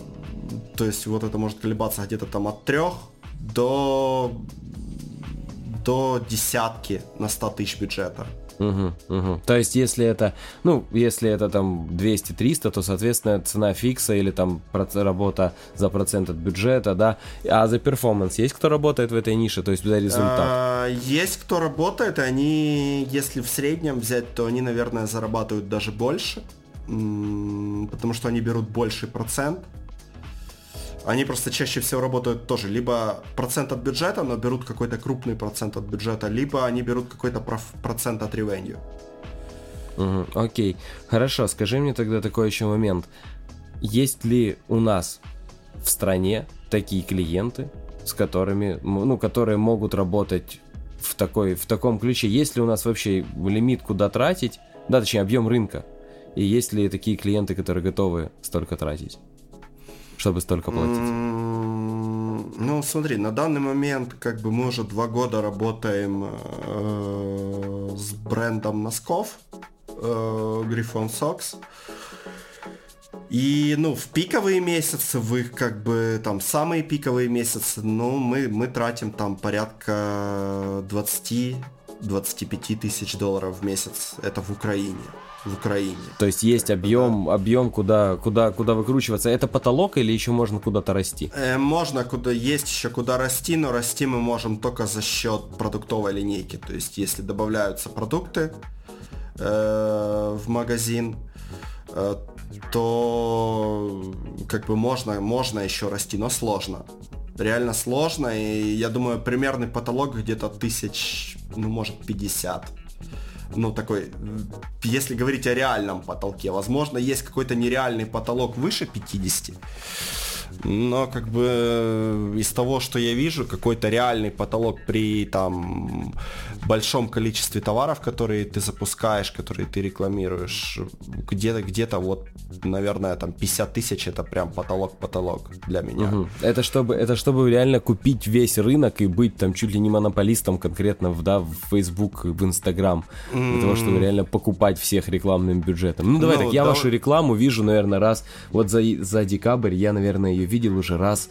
то есть вот это может колебаться где-то там от трех до до десятки на 100 тысяч бюджета. Угу, угу. То есть, если это, ну, если это там 200-300, то, соответственно, цена фикса или там работа за процент от бюджета, да. А за перформанс есть кто работает в этой нише, то есть за результат? А, есть кто работает, они, если в среднем взять, то они, наверное, зарабатывают даже больше, потому что они берут больший процент они просто чаще всего работают тоже либо процент от бюджета, но берут какой-то крупный процент от бюджета, либо они берут какой-то процент от ревенью. Угу, окей, хорошо, скажи мне тогда такой еще момент. Есть ли у нас в стране такие клиенты, с которыми, ну, которые могут работать в, такой, в таком ключе? Есть ли у нас вообще лимит, куда тратить? Да, точнее, объем рынка. И есть ли такие клиенты, которые готовы столько тратить? Чтобы столько платить? Ну, смотри, на данный момент как бы мы уже два года работаем э, с брендом носков э, Griffon Socks. И, ну, в пиковые месяцы, в их, как бы, там, самые пиковые месяцы, ну, мы, мы тратим там порядка 20-25 тысяч долларов в месяц. Это в Украине в Украине. То есть есть объем, да. объем, куда, куда, куда выкручиваться. Это потолок или еще можно куда-то расти? Э, можно, куда есть еще куда расти, но расти мы можем только за счет продуктовой линейки. То есть если добавляются продукты э, в магазин, э, то как бы можно, можно еще расти, но сложно. Реально сложно, и я думаю, примерный потолок где-то тысяч, ну, может, 50 ну, такой, если говорить о реальном потолке, возможно, есть какой-то нереальный потолок выше 50, но как бы э, из того, что я вижу, какой-то реальный потолок при там большом количестве товаров, которые ты запускаешь, которые ты рекламируешь, где-то, где-то вот, наверное, там 50 тысяч это прям потолок-потолок для меня. Угу. Это чтобы, это чтобы реально купить весь рынок и быть там чуть ли не монополистом конкретно в, да, в Facebook, в Instagram, mm-hmm. для того, чтобы реально покупать всех рекламным бюджетом. Ну давай ну, так, я да... вашу рекламу вижу, наверное, раз, вот за, за декабрь я, наверное, ее видел уже раз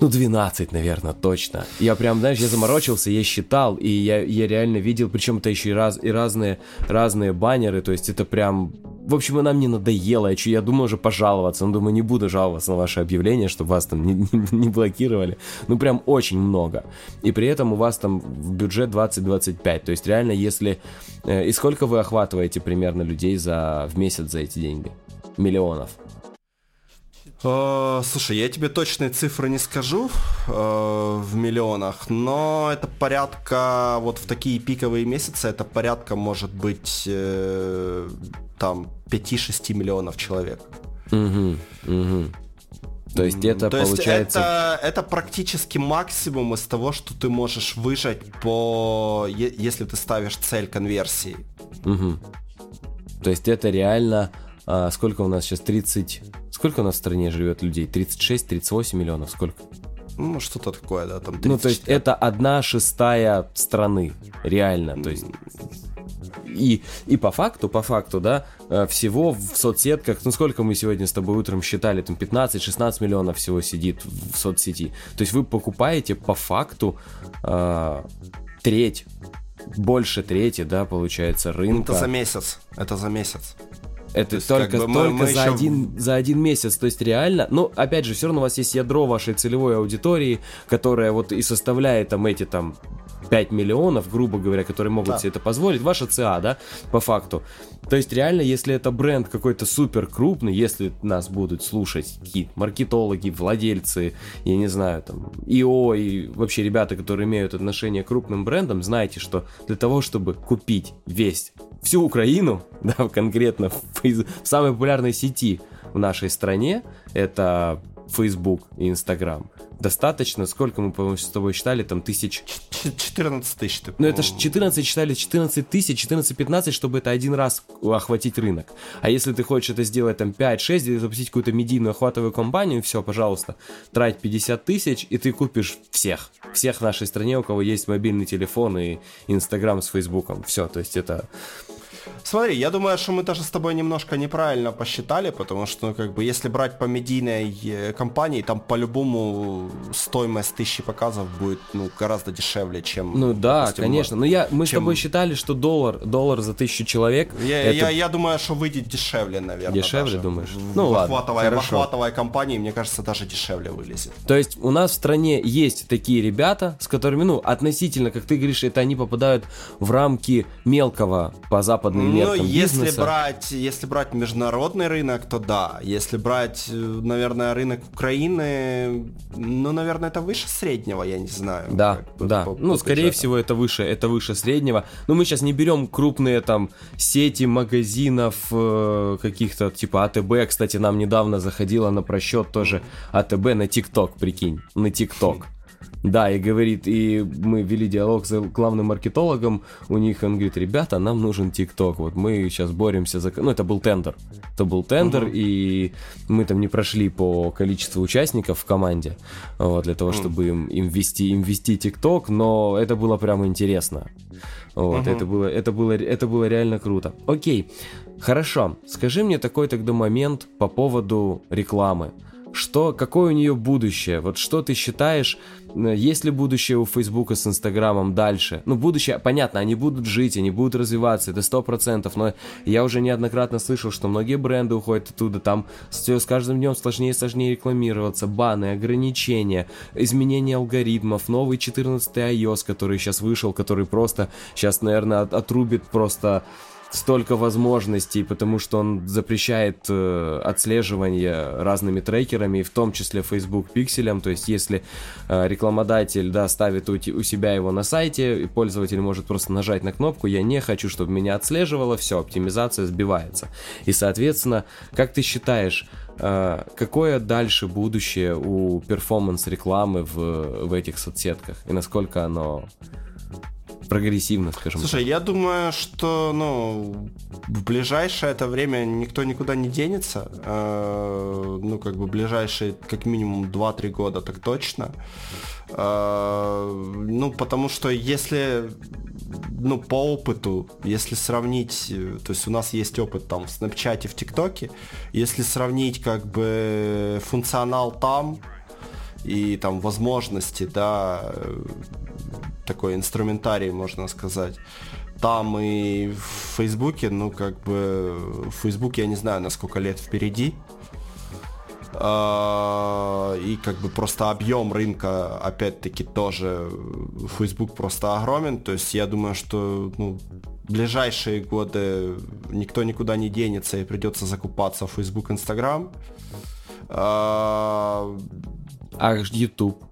ну, 12, наверное, точно. Я прям, знаешь, я заморочился, я считал, и я, я реально видел, причем это еще и, раз, и разные, разные баннеры, то есть это прям... В общем, она мне надоела, я, я думаю уже пожаловаться, но думаю, не буду жаловаться на ваше объявление, чтобы вас там не, не, не блокировали. Ну, прям очень много. И при этом у вас там бюджет 20-25, то есть реально, если... Э, и сколько вы охватываете примерно людей за, в месяц за эти деньги? Миллионов. Э, слушай, я тебе точные цифры не скажу э, в миллионах, но это порядка, вот в такие пиковые месяцы, это порядка может быть э, там 5-6 миллионов человек. Угу, угу. То есть это То получается... это, это практически максимум из того, что ты можешь выжать по... если ты ставишь цель конверсии. Угу. То есть это реально... А, сколько у нас сейчас? 30... Сколько у нас в стране живет людей? 36-38 миллионов? Сколько? Ну, что-то такое, да, там 34. Ну, то есть это одна шестая страны, реально, то есть... И, и по факту, по факту, да, э, всего в соцсетках, ну сколько мы сегодня с тобой утром считали, там 15-16 миллионов всего сидит в соцсети. То есть вы покупаете по факту э, треть больше трети, да, получается, рынка. Это за месяц, это за месяц. Это есть, только, как бы только мы, мы за, еще... один, за один месяц. То есть реально, ну, опять же, все равно у вас есть ядро вашей целевой аудитории, которая вот и составляет там эти там 5 миллионов, грубо говоря, которые могут да. себе это позволить, ваша ЦА, да, по факту. То есть реально, если это бренд какой-то супер крупный, если нас будут слушать какие-то маркетологи, владельцы, я не знаю, там, ИО и вообще ребята, которые имеют отношение к крупным брендам, знайте, что для того, чтобы купить весь, всю Украину, да, конкретно в, в самой популярной сети в нашей стране, это Facebook и Instagram, достаточно, сколько мы, по-моему, с тобой считали, там тысяч... 14 тысяч. Ну это же 14 считали, 14 тысяч, 14-15, чтобы это один раз охватить рынок. А если ты хочешь это сделать там 5-6, или запустить какую-то медийную охватовую компанию, все, пожалуйста, трать 50 тысяч, и ты купишь всех. Всех в нашей стране, у кого есть мобильный телефон и Инстаграм с Фейсбуком. Все, то есть это Смотри, я думаю, что мы даже с тобой немножко неправильно посчитали, потому что, ну, как бы, если брать по медийной э, компании, там по-любому стоимость тысячи показов будет, ну, гораздо дешевле, чем... Ну да, допустим, конечно. Но я, мы чем... с тобой считали, что доллар, доллар за тысячу человек... Я, это... я, я думаю, что выйдет дешевле, наверное. Дешевле, даже. думаешь? Ну в ладно, охватовой, В охватовой компании, мне кажется, даже дешевле вылезет. То есть у нас в стране есть такие ребята, с которыми, ну, относительно, как ты говоришь, это они попадают в рамки мелкого по западным меркам если бизнеса. брать, если брать международный рынок, то да. Если брать, э, наверное, рынок Украины, ну, наверное, это выше среднего, я не знаю. Да, как, да. По, ну, по скорее бюджету. всего, это выше, это выше среднего. Но мы сейчас не берем крупные там сети магазинов э, каких-то типа АТБ. Кстати, нам недавно заходила на просчет тоже АТБ на ТикТок, прикинь, на ТикТок. Да, и говорит, и мы вели диалог с главным маркетологом, у них он говорит, ребята, нам нужен ТикТок, вот мы сейчас боремся за... Ну, это был тендер, это был тендер, uh-huh. и мы там не прошли по количеству участников в команде, вот, для того, чтобы им, им ввести, им ввести ТикТок, но это было прямо интересно. Вот, uh-huh. это, было, это, было, это было реально круто. Окей, хорошо, скажи мне такой тогда момент по поводу рекламы. Что, какое у нее будущее? Вот что ты считаешь, есть ли будущее у Фейсбука с Инстаграмом дальше? Ну, будущее, понятно, они будут жить, они будут развиваться, это сто процентов, но я уже неоднократно слышал, что многие бренды уходят оттуда, там все с каждым днем сложнее и сложнее рекламироваться, баны, ограничения, изменение алгоритмов, новый 14 iOS, который сейчас вышел, который просто сейчас, наверное, отрубит просто столько возможностей, потому что он запрещает э, отслеживание разными трекерами, в том числе Facebook пикселем. То есть, если э, рекламодатель да, ставит у, у себя его на сайте, и пользователь может просто нажать на кнопку «Я не хочу, чтобы меня отслеживало», все, оптимизация сбивается. И, соответственно, как ты считаешь, э, какое дальше будущее у перформанс рекламы в, в этих соцсетках и насколько оно прогрессивно, скажем Слушай, так. я думаю, что ну, в ближайшее это время никто никуда не денется. Э, ну, как бы ближайшие как минимум 2-3 года, так точно. Э, ну, потому что если ну, по опыту, если сравнить, то есть у нас есть опыт там в Snapchat, в ТикТоке, если сравнить как бы функционал там и там возможности, да, такой инструментарий, можно сказать. Там и в Фейсбуке, ну, как бы, в Фейсбуке я не знаю, на сколько лет впереди. А, и как бы просто объем рынка, опять-таки, тоже Facebook просто огромен. То есть я думаю, что ну, ближайшие годы никто никуда не денется и придется закупаться в Facebook, Instagram. А, YouTube?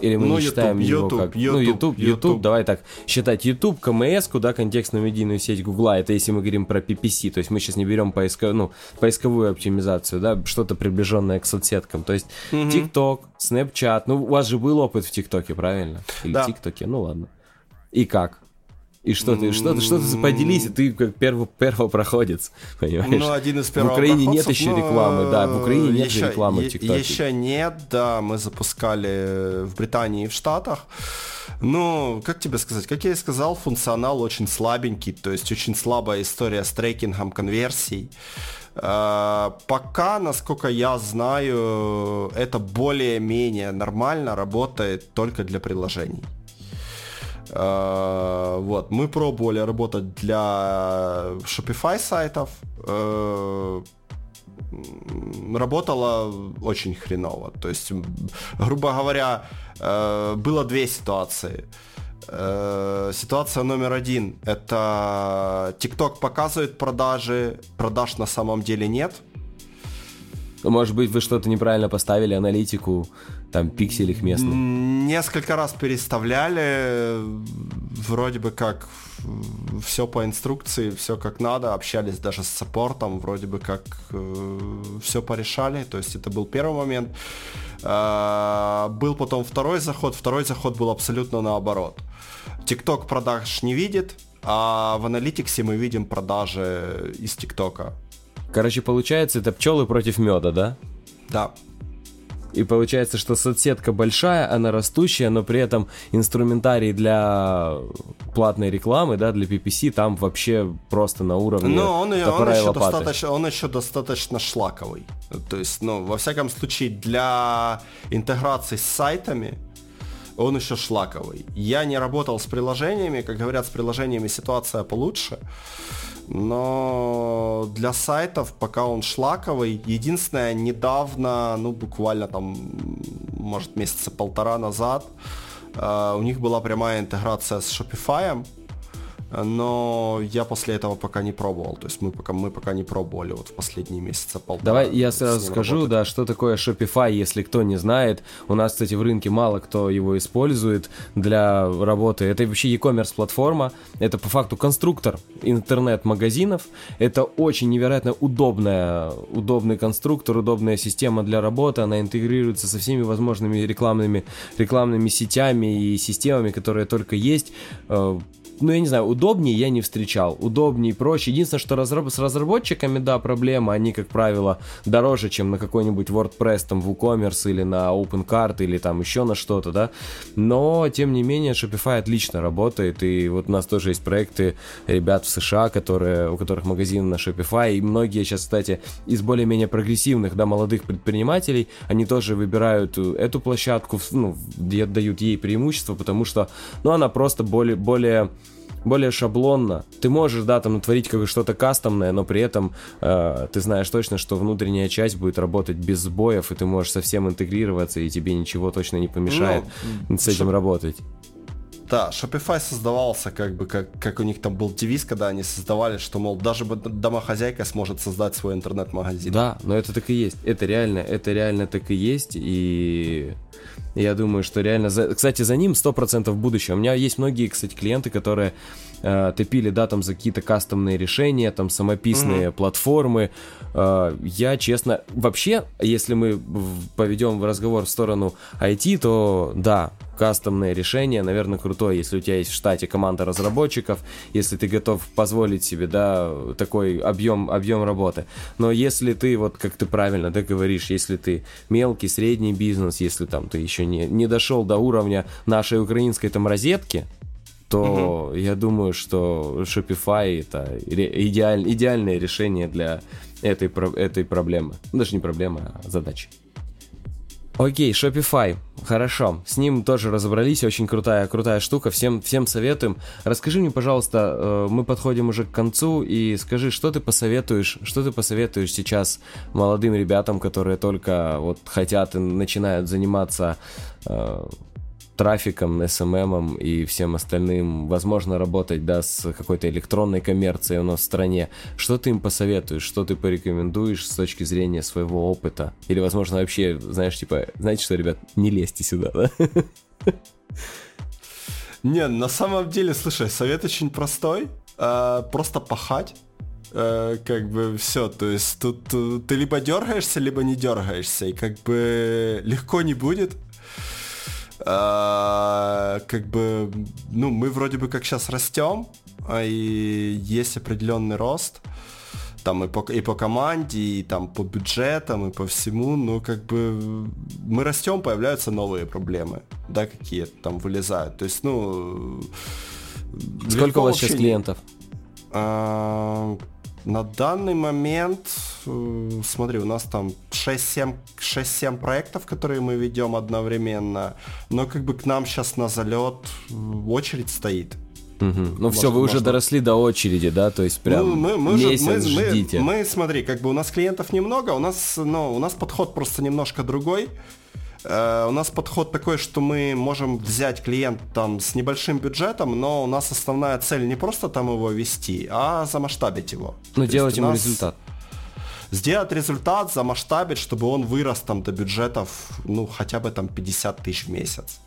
Или мы ну, не считаем YouTube, его как... YouTube, ну, YouTube, YouTube, YouTube, давай так, считать YouTube, КМС, куда контекстную медийную сеть Гугла, это если мы говорим про PPC, то есть мы сейчас не берем поиско... ну, поисковую оптимизацию, да, что-то приближенное к соцсеткам, то есть угу. TikTok, Snapchat, ну, у вас же был опыт в ТикТоке, правильно? Или да. ТикТоке, ну ладно. И как? И что ты, что ты, что ты поделись, ты как перво, первопроходец, понимаешь? Ну, один из В Украине нет еще рекламы, да, в Украине нет еще, рекламы в ТикТоке. Еще нет, да, мы запускали в Британии и в Штатах. Ну, как тебе сказать, как я и сказал, функционал очень слабенький, то есть очень слабая история с трекингом конверсий. Uh, пока, насколько я знаю, это более-менее нормально работает только для приложений. Э, вот, мы пробовали работать для Shopify сайтов. Э, работало очень хреново. То есть, грубо говоря, э, было две ситуации. Ситуация номер один – это TikTok показывает продажи, продаж на самом деле нет. Может быть, вы что-то неправильно поставили, аналитику, там, пикселях местных? Несколько раз переставляли, вроде бы как все по инструкции, все как надо, общались даже с саппортом, вроде бы как э, все порешали, то есть это был первый момент. Э, был потом второй заход, второй заход был абсолютно наоборот. TikTok продаж не видит, а в аналитиксе мы видим продажи из ТикТока. Короче, получается, это пчелы против меда, да? Да. И получается, что соцсетка большая, она растущая, но при этом инструментарий для платной рекламы, да, для PPC там вообще просто на уровне Но он, он, еще достаточно, он еще достаточно шлаковый. То есть, ну, во всяком случае, для интеграции с сайтами он еще шлаковый. Я не работал с приложениями, как говорят, с приложениями ситуация получше но для сайтов пока он шлаковый. Единственное, недавно, ну буквально там, может месяца полтора назад, э, у них была прямая интеграция с Shopify, но я после этого пока не пробовал. То есть мы пока, мы пока не пробовали вот в последние месяцы полтора. Давай я сразу скажу, работать. да, что такое Shopify, если кто не знает. У нас, кстати, в рынке мало кто его использует для работы. Это вообще e-commerce платформа. Это по факту конструктор интернет-магазинов. Это очень невероятно удобная, удобный конструктор, удобная система для работы. Она интегрируется со всеми возможными рекламными, рекламными сетями и системами, которые только есть э, ну, я не знаю, удобнее я не встречал. Удобнее, проще. Единственное, что разраб- с разработчиками, да, проблема. Они, как правило, дороже, чем на какой-нибудь WordPress, там, WooCommerce или на OpenCart или там еще на что-то, да. Но, тем не менее, Shopify отлично работает. И вот у нас тоже есть проекты ребят в США, которые, у которых магазины на Shopify. И многие сейчас, кстати, из более-менее прогрессивных, да, молодых предпринимателей, они тоже выбирают эту площадку, ну, дают ей преимущество, потому что, ну, она просто более, более более шаблонно. Ты можешь, да, там натворить как что-то кастомное, но при этом э, ты знаешь точно, что внутренняя часть будет работать без сбоев, и ты можешь совсем интегрироваться, и тебе ничего точно не помешает ну, с этим шо... работать. Да, Shopify создавался как бы, как, как у них там был девиз, когда они создавали, что, мол, даже домохозяйка сможет создать свой интернет-магазин. Да, но это так и есть. Это реально, это реально так и есть, и я думаю, что реально... За... Кстати, за ним 100% будущее. У меня есть многие, кстати, клиенты, которые э, топили, да, там за какие-то кастомные решения, там самописные mm-hmm. платформы. Э, я, честно, вообще, если мы поведем разговор в сторону IT, то да, кастомное решение, наверное, крутое, если у тебя есть в штате команда разработчиков, если ты готов позволить себе, да, такой объем, объем работы. Но если ты, вот как ты правильно да, говоришь, если ты мелкий, средний бизнес, если там ты еще не, не дошел до уровня нашей украинской там розетки, то угу. я думаю, что Shopify это идеаль, идеальное решение для этой, этой проблемы. Ну, даже не проблемы, а задачи. Окей, Shopify. Хорошо. С ним тоже разобрались. Очень крутая, крутая штука. Всем, всем советуем. Расскажи мне, пожалуйста, э, мы подходим уже к концу, и скажи, что ты посоветуешь, что ты посоветуешь сейчас молодым ребятам, которые только вот хотят и начинают заниматься э, трафиком, SMM и всем остальным, возможно, работать, да, с какой-то электронной коммерцией у нас в стране. Что ты им посоветуешь, что ты порекомендуешь с точки зрения своего опыта? Или, возможно, вообще, знаешь, типа, знаете что, ребят, не лезьте сюда, да? Не, на самом деле, слушай, совет очень простой. Э, просто пахать. Э, как бы все, то есть тут э, ты либо дергаешься, либо не дергаешься, и как бы легко не будет, а, как бы, ну, мы вроде бы как сейчас растем, а и есть определенный рост, там и по, и по команде, и там по бюджетам, и по всему, ну, как бы мы растем, появляются новые проблемы, да, какие-то там вылезают. То есть, ну... Сколько у вас сейчас клиентов? А, на данный момент, э, смотри, у нас там 6-7 проектов, которые мы ведем одновременно, но как бы к нам сейчас на залет очередь стоит. Угу. Ну может, все, вы можно... уже доросли до очереди, да, то есть прям ну, мы, мы месяц же, мы, ждите. Мы, мы, смотри, как бы у нас клиентов немного, у нас, ну, у нас подход просто немножко другой. Uh, у нас подход такой, что мы можем взять клиент там с небольшим бюджетом, но у нас основная цель не просто там его вести, а замасштабить его. Ну, делать ему нас... результат сделать результат, замасштабить, чтобы он вырос там до бюджетов, ну, хотя бы там 50 тысяч в месяц.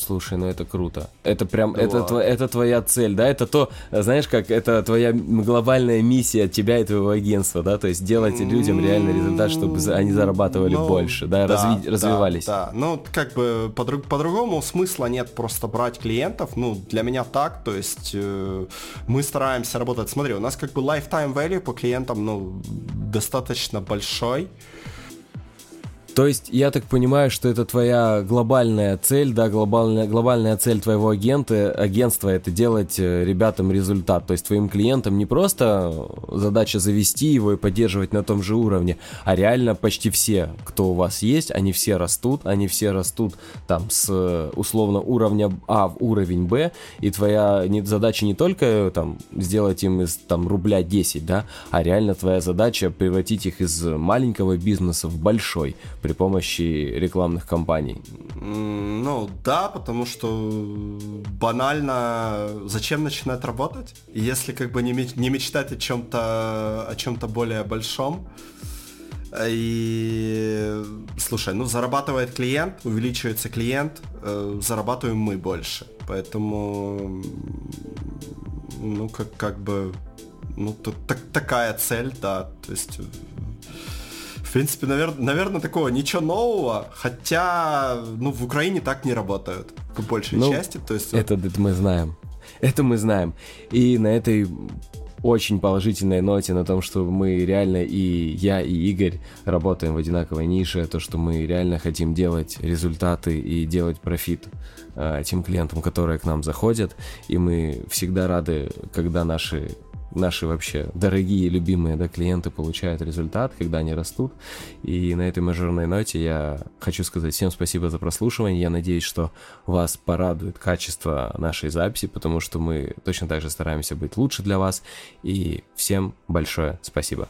Слушай, ну это круто. Это прям, да. это, тво, это твоя цель, да? Это то, знаешь, как это твоя глобальная миссия от тебя и твоего агентства, да? То есть делать людям реальный результат, чтобы они зарабатывали ну, больше, да, да, разви, да развивались. Да, ну как бы по- по-другому смысла нет просто брать клиентов. Ну, для меня так, то есть э, мы стараемся работать. Смотри, у нас как бы lifetime value по клиентам, ну, достаточно большой. То есть я так понимаю, что это твоя глобальная цель, да, глобальная, глобальная цель твоего агента, агентства это делать э, ребятам результат. То есть твоим клиентам не просто задача завести его и поддерживать на том же уровне, а реально почти все, кто у вас есть, они все растут, они все растут там с условно уровня А в уровень Б, и твоя задача не только там сделать им из там рубля 10, да, а реально твоя задача превратить их из маленького бизнеса в большой при помощи рекламных кампаний? Ну да, потому что банально зачем начинать работать, если как бы не, не мечтать о чем-то о чем-то более большом. И слушай, ну зарабатывает клиент, увеличивается клиент, э, зарабатываем мы больше. Поэтому ну как, как бы ну так, такая цель, да. То есть в принципе, наверное, наверное, такого ничего нового, хотя, ну, в Украине так не работают, по большей ну, части. То есть... Это, это мы знаем. Это мы знаем. И на этой очень положительной ноте на том, что мы реально и я, и Игорь работаем в одинаковой нише, то, что мы реально хотим делать результаты и делать профит э, тем клиентам, которые к нам заходят, и мы всегда рады, когда наши наши вообще дорогие, любимые да, клиенты получают результат, когда они растут. И на этой мажорной ноте я хочу сказать всем спасибо за прослушивание. Я надеюсь, что вас порадует качество нашей записи, потому что мы точно так же стараемся быть лучше для вас. И всем большое спасибо.